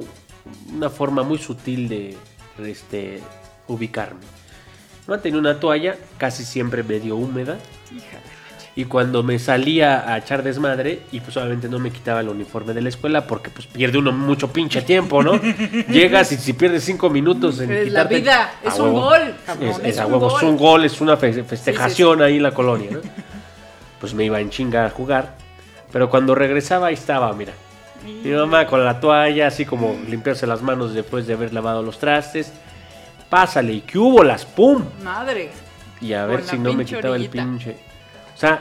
una forma muy sutil de este, ubicarme. Tenía una toalla casi siempre medio húmeda. Hija. Y cuando me salía a echar desmadre, y pues obviamente no me quitaba el uniforme de la escuela, porque pues pierde uno mucho pinche tiempo, ¿no? Llegas y si pierdes cinco minutos en Es la vida, es un gol, cabrón, Es, es es a huevo, gol. es un gol, es una fe- festejación sí. ahí en la colonia, ¿no? Pues me iba en chinga a jugar, pero cuando regresaba ahí estaba, mira. Mi mamá con la toalla, así como limpiarse las manos después de haber lavado los trastes. Pásale, y que hubo las pum. Madre. Y a ver si no me quitaba el pinche. O sea,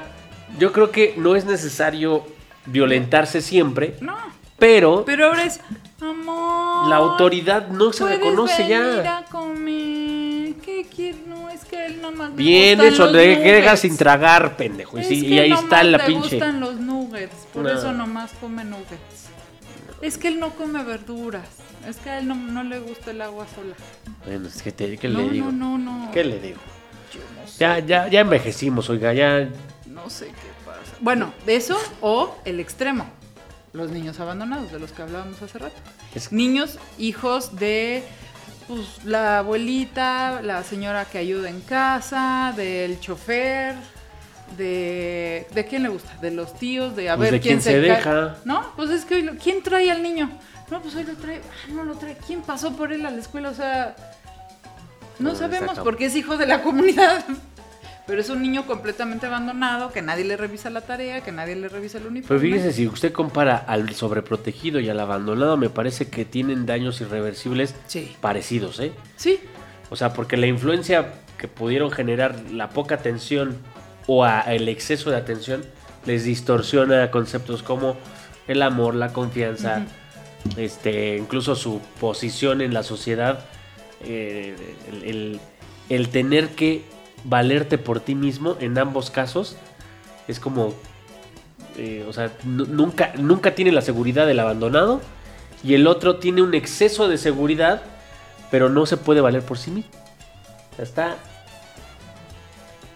yo creo que no es necesario violentarse siempre, No. pero, Pero ahora es, amor. la autoridad no se ¿puedes reconoce venir ya. a comer? ¿Qué quiere? No, es que él nomás los de que dejas sin tragar, pendejo. Y, sí, ahí está la pinche. gustan los nuggets, por No. eso nomás come nuggets. Es que él no come verduras. Es que a él no, no le gusta el agua sola. Bueno, es que te- ¿qué no, le digo? no, no, no. ¿Qué le digo? Ya, ya, ya envejecimos, oiga, ya. No sé qué pasa. Bueno, de eso o el extremo. Los niños abandonados, de los que hablábamos hace rato. Es- Niños, hijos de pues, la abuelita, la señora que ayuda en casa, del chofer, de... ¿De quién le gusta? De los tíos, de a Pues ver de quién se deja. No, pues es que hoy lo- ¿quién trae al niño? No, pues hoy lo trae. Ah, no lo trae. ¿Quién pasó por él a la escuela? O sea, no No, sabemos exacto. porque es hijo de la comunidad. Pero es un niño completamente abandonado, que nadie le revisa la tarea, que nadie le revisa el uniforme. Pero fíjese, si usted compara al sobreprotegido y al abandonado, me parece que tienen daños irreversibles Sí. parecidos, ¿eh? Sí, O sea, porque la influencia que pudieron generar la poca atención o a- el exceso de atención les distorsiona conceptos como el amor, la confianza, este, incluso su posición en la sociedad, eh, el, el- el tener que valerte por ti mismo en ambos casos es como, eh, o sea, nu- nunca, nunca tiene la seguridad del abandonado y el otro tiene un exceso de seguridad, pero no se puede valer por sí mismo. Está.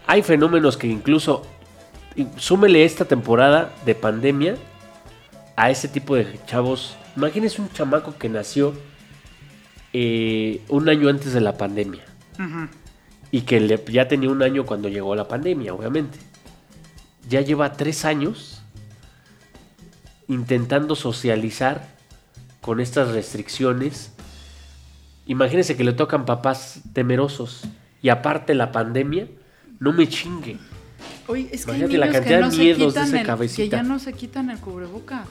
Hay fenómenos que incluso. Súmele esta temporada de pandemia a ese tipo de chavos. Imagínese un chamaco que nació eh, un año antes de la pandemia. Y que le- ya tenía un año cuando llegó la pandemia, obviamente. Ya lleva tres años intentando socializar con estas restricciones. Imagínense que le tocan papás temerosos y aparte la pandemia, no me chingue. Oye, es que hay Imagínate la niños cantidad que no de se miedos de el, que cabecita. ya no se quitan el cubreboca.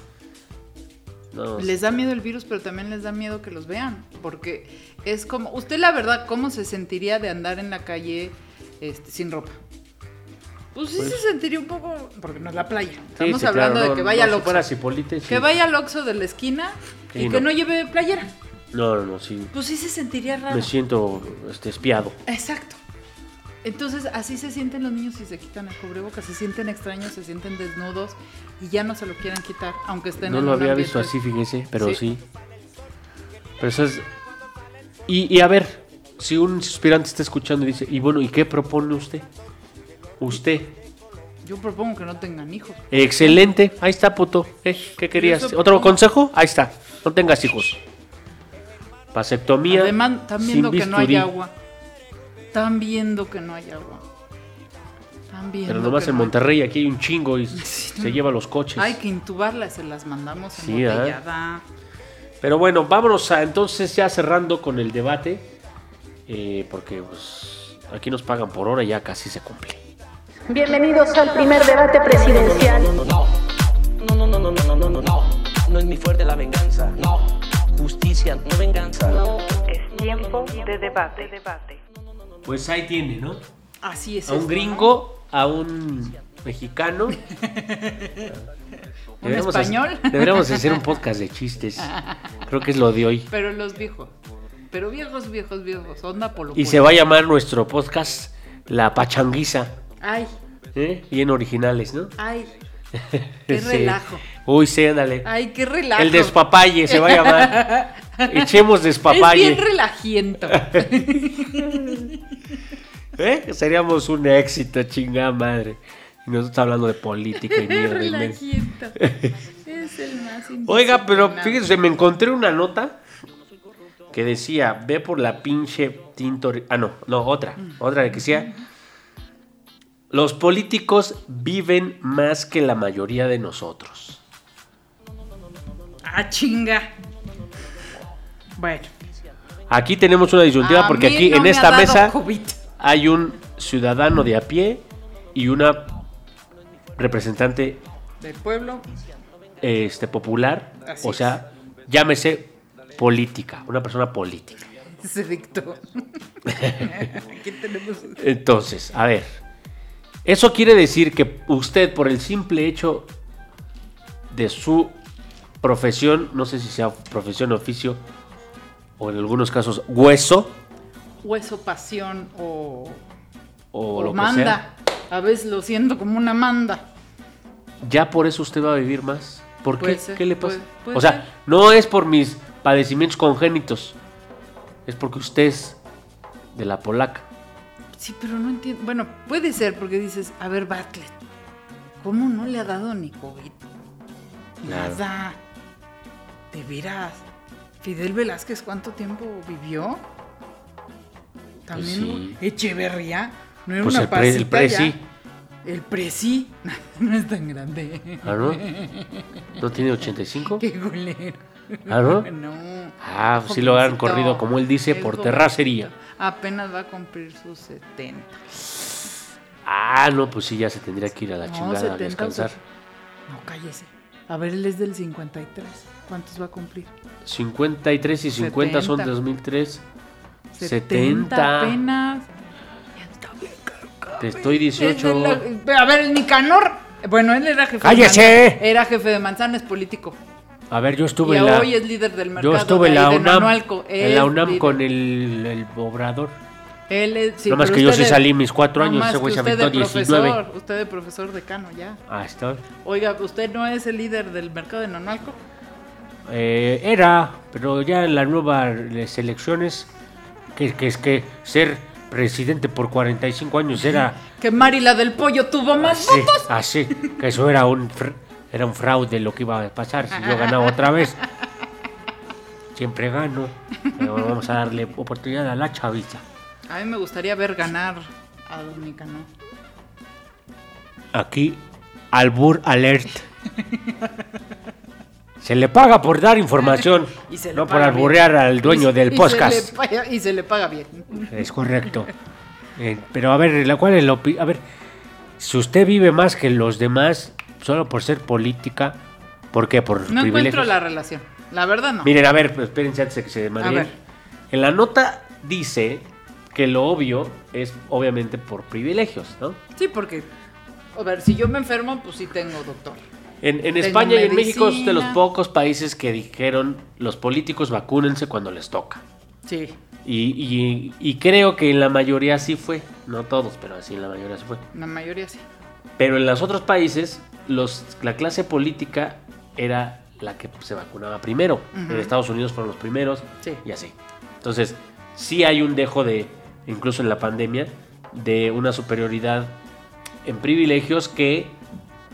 No, Les da miedo el virus, pero también les da miedo que los vean, porque es como, usted la verdad, ¿cómo se sentiría de andar en la calle este, sin ropa? Pues sí Pues- se sentiría un poco, porque no es la playa. Estamos sí, hablando claro, de que vaya no, al si sí. Que vaya al Oxxo de la esquina y que no. no lleve playera. No, no, no, sí. Pues sí se sentiría raro. Me siento este, espiado. Exacto. Entonces, así se sienten los niños si se quitan el cubrebocas, se sienten extraños, se sienten desnudos y ya no se lo quieren quitar, aunque estén No en lo un había ambiente- visto así, fíjese, pero Sí. sí. Pero eso es... Y, y a ver, si un suspirante está escuchando y dice, y bueno, ¿y qué propone usted? Usted. Yo propongo que no tengan hijos. Excelente, ahí está, puto. Eh, ¿Qué querías? ¿Otro consejo? Ahí está, no tengas hijos. Vasectomía. Además, están sin viendo que no hay agua. Están viendo que no hay agua. Están viendo Pero nomás que en no- Monterrey aquí hay un chingo y se lleva los coches. Hay que intubarlas, se las mandamos Sí, ¿ah? embotellada. Pero bueno, vámonos a entonces ya cerrando con el debate. eh, porque pues, aquí nos pagan por hora y ya casi se cumple. Bienvenidos al primer debate presidencial. No, no, no, no, no, no, no, no, no, no. No es mi fuerte la venganza. No, justicia, no venganza. Es tiempo de debate. Pues ahí tiene, ¿no? Así es. A un esto, gringo, a un mexicano. ¿Un español? hacer- deberíamos hacer un podcast de chistes. Creo que es lo de hoy. Pero los viejos. Pero viejos, viejos, viejos. Onda polo. Y se va a llamar nuestro podcast La Pachanguiza. Ay, ¿eh? Bien originales, ¿no? ay. Qué Sí. relajo. Uy, sí, ándale. Ay, qué relajo. El despapalle se va a llamar. Echemos Es despapalle. bien relajiento. ¿Eh? Seríamos un éxito, chingada madre. Y nosotros hablando de política y mierda. relajiento. Es el más Oiga, pero fíjense, me encontré una nota que decía, ve por la pinche tinto... Ah, no, no, otra. Otra que decía, los políticos viven más que la mayoría de nosotros. Ah, chinga. Bueno. Aquí tenemos una disyuntiva a porque aquí no en me ha esta dado mesa COVID. hay un ciudadano de a pie y una representante Del pueblo. este, popular, Así o sea, llámese política, una persona política. Se dictó. Aquí tenemos. Entonces, a ver, eso quiere decir que usted por el simple hecho de su profesión, no sé si sea profesión, oficio, o en algunos casos hueso, Hueso, pasión o, o, o lo que manda. A veces lo siento como una manda. sea, ya por eso usted va a vivir más. ¿Por qué? Ser, ¿Qué le pasa? puede- puede o sea, ser. no es por mis padecimientos congénitos, es porque usted es de la polaca. Sí, pero no entiendo. Bueno, puede ser porque dices, a ver, Bartlett, ¿cómo no le ha dado ni COVID? Claro. Nada. De veras. Fidel Velázquez, ¿cuánto tiempo vivió? También Pues sí. Echeverría. No era Pues una el pre- el presi. ya. El presi. no es tan grande. ¿Ah, no? ¿No tiene 85? Qué golero. ¿Ah, no? No. Ah, pues sí lo han corrido, como él dice, por terracería. Apenas va a cumplir sus 70. Ah, no, pues sí, ya se tendría que ir a la No, chingada a 70, descansar. No, cállese. A ver, él es del 53. ¿Cuántos va a cumplir? 53 y 50 son 70. 2003. 70 70. apenas. Te estoy Es de 18. la- A ver, el Nicanor. Bueno, él era jefe ¡Cállese! de manzana. Era jefe de manzana, es político. A ver, yo Y estuve en la. hoy es líder del mercado. Yo estuve en de la UNAM. En la Es UNAM líder. con el, el obrador. Él es, sí, No más que yo sí salí mis cuatro no años, ese güey se aventó de 19. profesor, Usted de profesor decano, ya. Ah, está. Oiga, ¿usted no es el líder del mercado de Nonualco? Eh, era, pero ya en las nuevas elecciones, que, que es que ser presidente por 45 años era Que Mari la del pollo tuvo más así, votos. así, que eso era un fr- era un fraude lo que iba a pasar si yo ganaba otra vez. Siempre gano, pero vamos a darle oportunidad a la chavita. A mí me gustaría ver ganar a Don Nicanor. Aquí, Albur Alert. Se le paga por dar información, Y se le no por bien. al dueño Y- del y podcast. paga- y se le paga bien. Es correcto. Eh, pero a ver, la cual es opi- A ver, si usted vive más que los demás solo por ser política, ¿por qué? Por No encuentro la relación. La verdad no. Miren, a ver, espérense antes de que se ver. En la nota dice que lo obvio es obviamente por privilegios, ¿no? Sí, porque, a ver, si yo me enfermo, pues sí tengo doctor. En, España y en México es de los pocos países que dijeron los políticos vacúnense cuando les toca. Sí. Y, y- y creo que en la mayoría sí fue. No todos, pero así en la mayoría sí fue. La mayoría sí. Pero en los otros países, los, la clase política era la que se vacunaba primero. En Estados Unidos fueron los primeros Sí. y así. Entonces, sí hay un dejo de, incluso en la pandemia, de una superioridad en privilegios que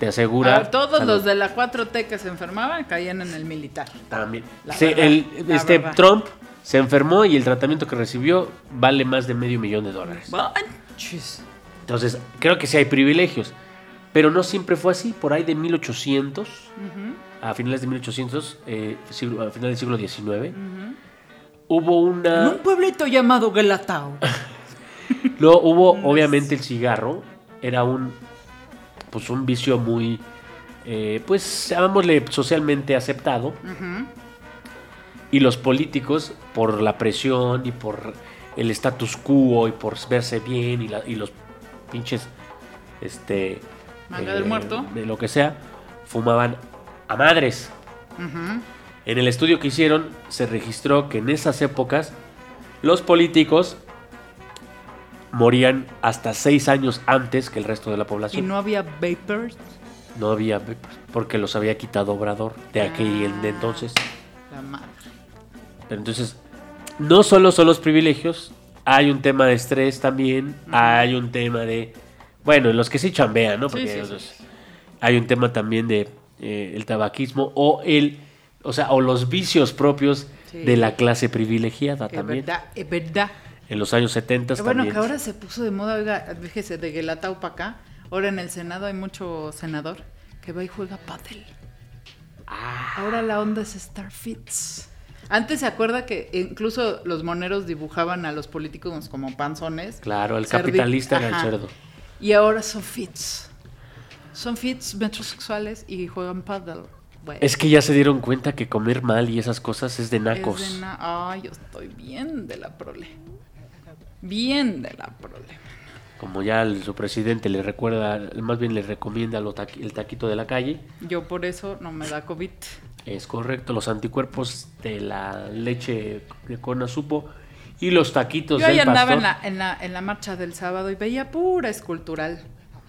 te asegura. Ver, todos salud. los de la 4T que se enfermaban caían en el militar. También. Verdad, el- este verdad. Trump se enfermó y el tratamiento que recibió vale más de medio millón de dólares. Manches. Entonces, creo que sí hay privilegios, pero no siempre fue así. Por ahí de 1800, a finales de 1800, eh, siglo- a finales del siglo XIX, hubo En una... un pueblito llamado Guelatao. Luego hubo, obviamente, el cigarro. Era un, pues, un vicio muy, eh, pues, llamámosle socialmente aceptado. Y los políticos, por la presión y por el status quo y por verse bien y, la- y los pinches, este... Manga del muerto. De lo que sea, fumaban a madres. En el estudio que hicieron se registró que en esas épocas los políticos morían hasta seis años antes que el resto de la Y población. no había vapors. No había, porque los había quitado Obrador de aquel de entonces. La madre. Pero entonces, no solo son los privilegios, hay un tema de estrés también, hay un tema de, bueno, en los que sí chambean, ¿no? Porque sí, sí. esos- hay un tema también de eh, el tabaquismo o el, o sea, o los vicios propios de la clase privilegiada Es también. verdad, es verdad. En los años 70 Pero bueno, que ahora se puso de moda, oiga, fíjese, de Guelatao para acá. Ahora en el Senado hay mucho senador que va y juega pádel. Ah. Ahora la onda es Starfits. Antes se acuerda que incluso los moneros dibujaban a los políticos como panzones. Claro, el Cerdi- capitalista era el cerdo. Y ahora son fits. Son fits metrosexuales y juegan paddle. Bueno, Es que ya se dieron cuenta que comer mal y esas cosas es de es nacos. de na- Ay, yo estoy bien de la prole. Bien de la prole. Como ya el- su presidente le recuerda, más bien le recomienda lo el taquito de la calle. Yo por eso no me da COVID. Es correcto, los anticuerpos de la leche de cona supo y los taquitos Yo ahí del andaba pastor. en la, en, la, en la marcha del sábado y veía pura escultural.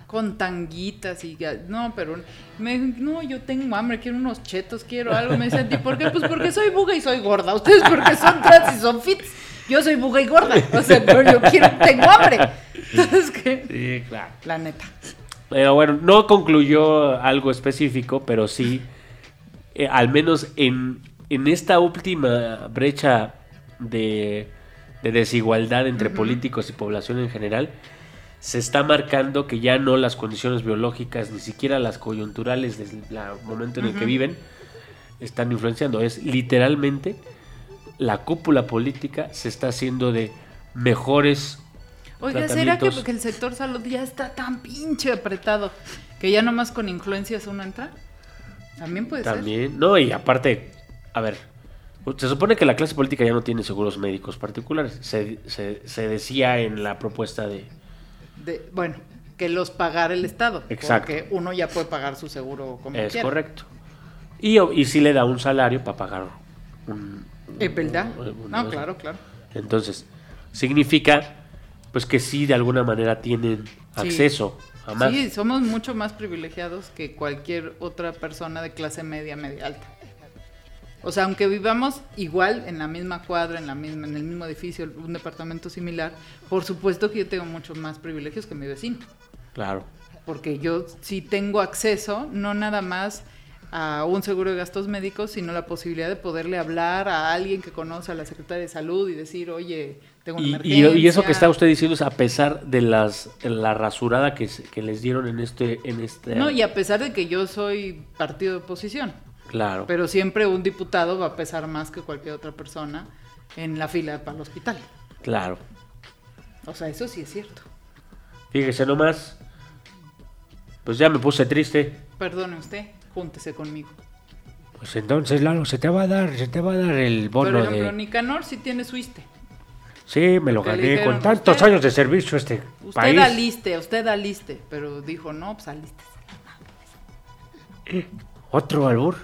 Con tanguitas y... No, pero... Me, no, yo tengo hambre, quiero unos chetos, quiero algo. Me ¿y por qué? Pues porque soy buga y soy gorda. Ustedes porque son trans y son fits. Yo soy buga y gorda. O sea, pero yo quiero... Tengo hambre. Entonces, ¿qué? Sí, claro. La neta. Pero bueno, no concluyó algo específico, pero sí, eh, al menos en, en esta última brecha de, de desigualdad entre políticos y población en general, se está marcando que ya no las condiciones biológicas, ni siquiera las coyunturales desde el la- momento en el que viven, están influenciando. Es literalmente la cúpula política se está haciendo de mejores Oiga, ¿será que, Tratamientos. que el sector salud ya está tan pinche apretado que ya nomás con influencias uno entra? También puede ser. También, no, y aparte, a ver, se supone que la clase política ya no tiene seguros médicos particulares. Se, se- se decía en la propuesta de... De- bueno, que los pagara el Estado. Exacto. Porque uno ya puede pagar su seguro como es quiera. correcto. Y, y sí le da un salario para pagar un... Es verdad. No, claro, claro. Entonces, significa pues que sí de alguna manera tienen Sí. acceso a más. Sí, somos mucho más privilegiados que cualquier otra persona de clase media, media alta. O sea, aunque vivamos igual en la misma cuadra, en la misma, en el mismo edificio, un departamento similar, por supuesto que yo tengo muchos más privilegios que mi vecino. Claro. porque yo sí tengo acceso, no nada más a un seguro de gastos médicos, sino la posibilidad de poderle hablar a alguien que conoce a la secretaria de salud y decir, oye, tengo una Y, y- emergencia. y eso que está usted diciendo es a pesar de las de la rasurada que, que les dieron en este en este No, y a pesar de que yo soy partido de oposición, claro pero siempre un diputado va a pesar más que cualquier otra persona en la fila para el hospital. claro O sea, eso sí es cierto. fíjese nomás pues ya me puse triste Perdone usted, júntese conmigo. pues entonces Lalo se te va a dar se te va a dar el Por bono ejemplo, de Nicanor sí tiene su ISTE. sí me lo gané dijeron, con tantos usted- años de servicio a este Usted país aliste, usted aliste, pero dijo, no, pues aliste. otro albur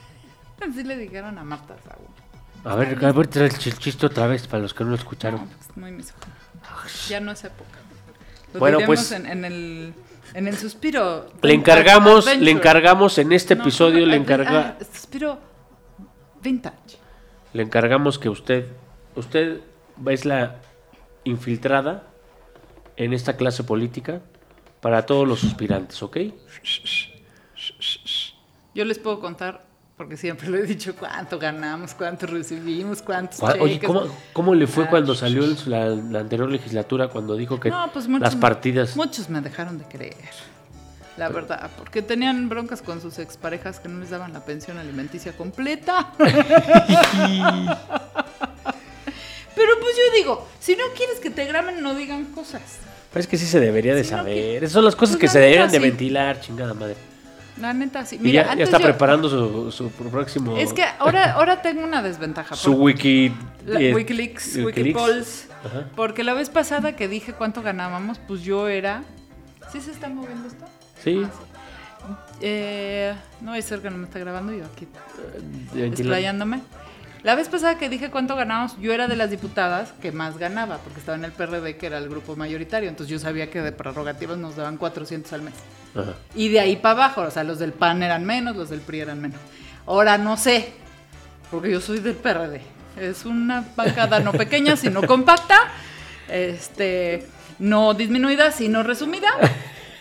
Así le dijeron a Marta Saúl. a ver a ver trae el chis- chiste otra vez para los que no lo escucharon No, pues, muy misógino. Ya no es época. Lo Bueno, pues- en, en el, en el suspiro. le encargamos le encargamos en este No, episodio le Ah, encarga ah, suspiro vintage. Le encargamos que usted, usted es la infiltrada en esta clase política para todos los suspirantes, ¿ok? Yo les puedo contar porque siempre le he dicho cuánto ganamos, cuánto recibimos, cuántos ¿Cuál- Oye, cheques. ¿cómo, cómo le fue Ah, cuando salió la, la anterior legislatura cuando dijo que No, pues muchos, las partidas... Muchos me dejaron de creer. La verdad, porque tenían broncas con sus exparejas que no les daban la pensión alimenticia completa. Pero pues yo digo, si no quieres que te graben, no digan cosas. Pero es que sí se debería de no, saber. que- Esas son las cosas pues que se deberían de ventilar, chingada madre. La neta, sí. Y Mira, ya, está yo- preparando su, su próximo... Es que ahora, ahora tengo una desventaja. Su wiki... la- eh, Wikileaks, Wikileaks. Wikipolls. Ajá. Porque la vez pasada que dije cuánto ganábamos, pues yo era. ¿Sí se está moviendo esto? Sí. Ah, sí. Eh, no es ser que no me está grabando yo aquí de ventilar. La vez pasada que dije cuánto ganábamos, yo era de las diputadas que más ganaba, porque estaba en el PRD, que era el grupo mayoritario. Entonces yo sabía que de prerrogativas nos daban 400 al mes. Ajá. Y de ahí para abajo, o sea, los del PAN eran menos, los del PRI eran menos. Ahora no sé, porque yo soy del PRD. Es una bancada no pequeña, sino compacta, este, no disminuida, sino resumida.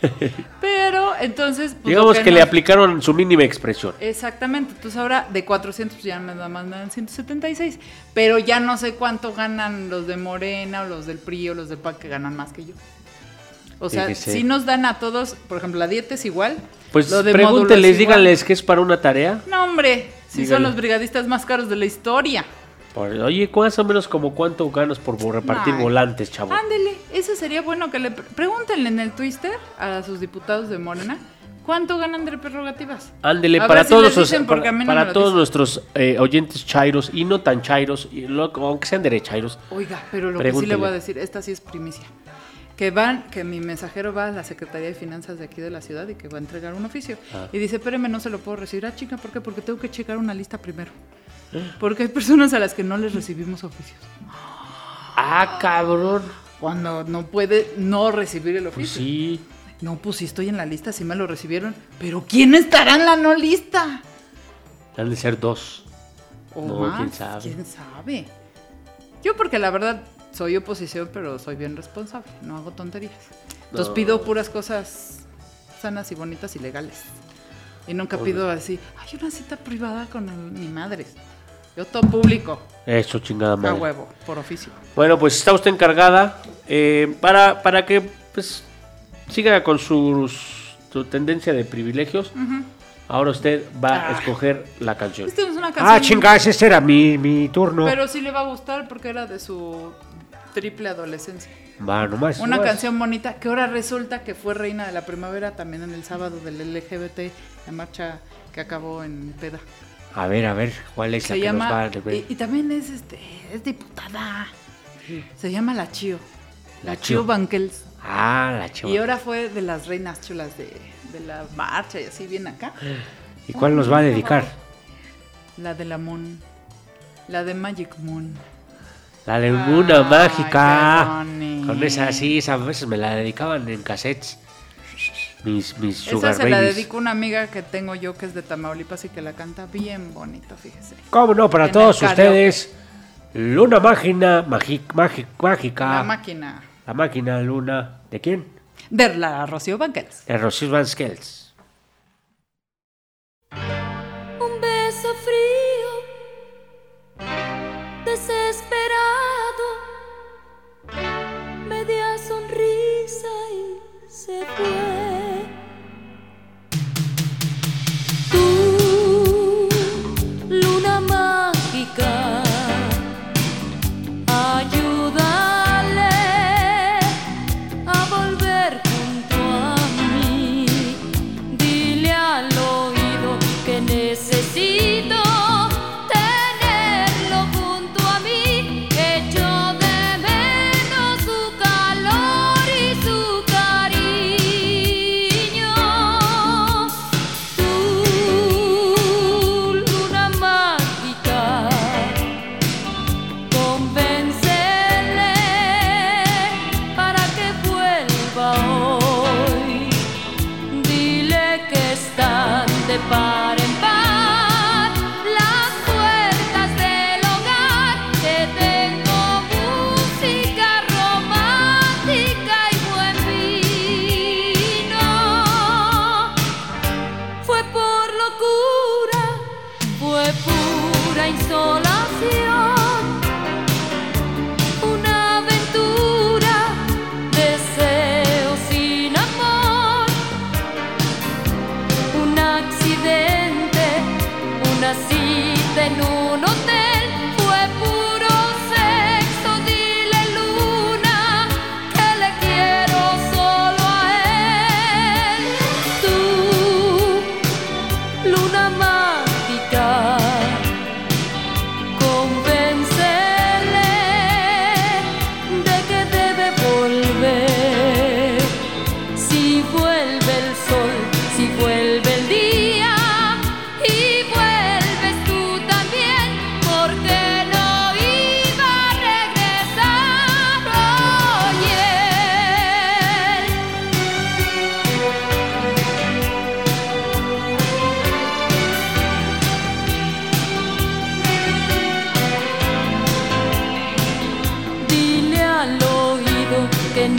Pero entonces... pues, Digamos que le aplicaron su mínima expresión. Exactamente, entonces ahora de 400 pues ya me dan 176, pero ya no sé cuánto ganan los de Morena o los del PRI o los del PAN que ganan más que yo. O sea, Fíjese. si nos dan a todos, por ejemplo, la dieta es igual. Pues lo de díganles que es para una tarea. No, hombre, si son los brigadistas más caros de la historia. Por- oye, más o menos como cuánto ganas por repartir Ay. volantes, chavo. Ándele, eso sería bueno que le pre- pregúntenle en el Twitter a sus diputados de Morena cuánto ganan de prerrogativas. Ándele, para si todos, dicen, para, no para todos nuestros eh, oyentes chairos y no tan chairos, y lo- aunque sean derechairos, Oiga, pero lo que sí le voy a decir, esta sí es primicia. Que van, que mi mensajero va a la Secretaría de Finanzas de aquí de la ciudad y que va a entregar un oficio. Ah. Y dice, espéreme, no se lo puedo recibir. Ah, chica, ¿por qué? Porque tengo que checar una lista primero. Porque hay personas a las que no les recibimos oficios. Ah, cabrón. Cuando no puede no recibir el Pues oficio. sí. No, pues sí estoy en la lista, sí me lo recibieron. Pero ¿quién estará en la no lista? Han de ser dos. O No, más, quién sabe. ¿Quién sabe? Yo porque la verdad soy oposición, pero soy bien responsable, no hago tonterías. Entonces No. pido puras cosas sanas y bonitas y legales. Y nunca pido así, hay una cita privada con el- mi madre. Yo todo público, Eso, chingada a madre. huevo, por oficio. Bueno, pues está usted encargada eh, para, para que pues siga con sus, su tendencia de privilegios. Ahora usted va a Ah. escoger la canción. Esta es una canción. Ah, chingas, ese era mi, mi turno. Pero sí le va a gustar porque era de su triple adolescencia. Va, nomás. Una nomás. canción bonita que ahora resulta que fue reina de la primavera también en el sábado del LGBT, la marcha que acabó en Peda. A ver, a ver, ¿cuál es la Se que nos va llama a y, y también es este es diputada. Se llama La Chío. La, La Chío. Ah, la chava. Y ahora fue de las reinas chulas de, de la marcha y así bien acá. ¿Y cuál nos va a dedicar? La de la Moon. La de Magic Moon. La luna Ay, mágica. Con esa sí, esas veces me la dedicaban en cassettes. Mis, mis sugar Esa se la dedico a una amiga que tengo yo que es de Tamaulipas y que la canta bien bonito, fíjese. ¿Cómo no? Para En todos ustedes. Luna mágina, magi- magi- mágica. La máquina. La máquina luna. ¿De quién? De la Rocío Banquels. De Rocío Van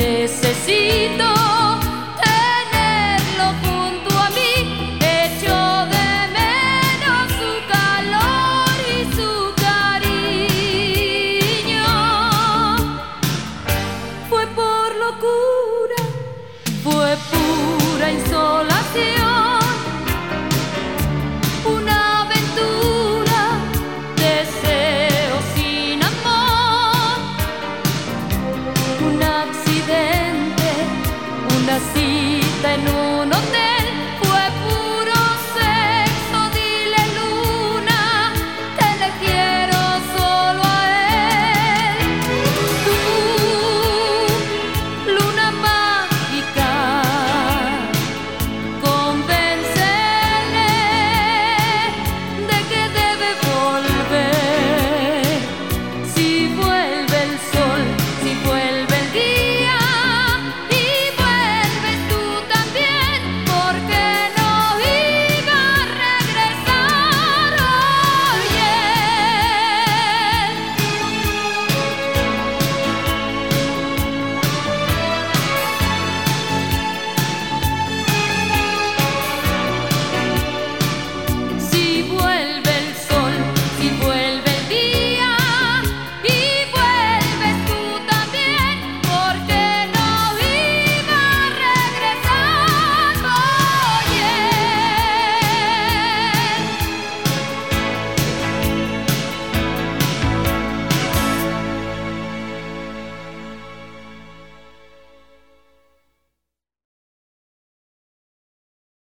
necesito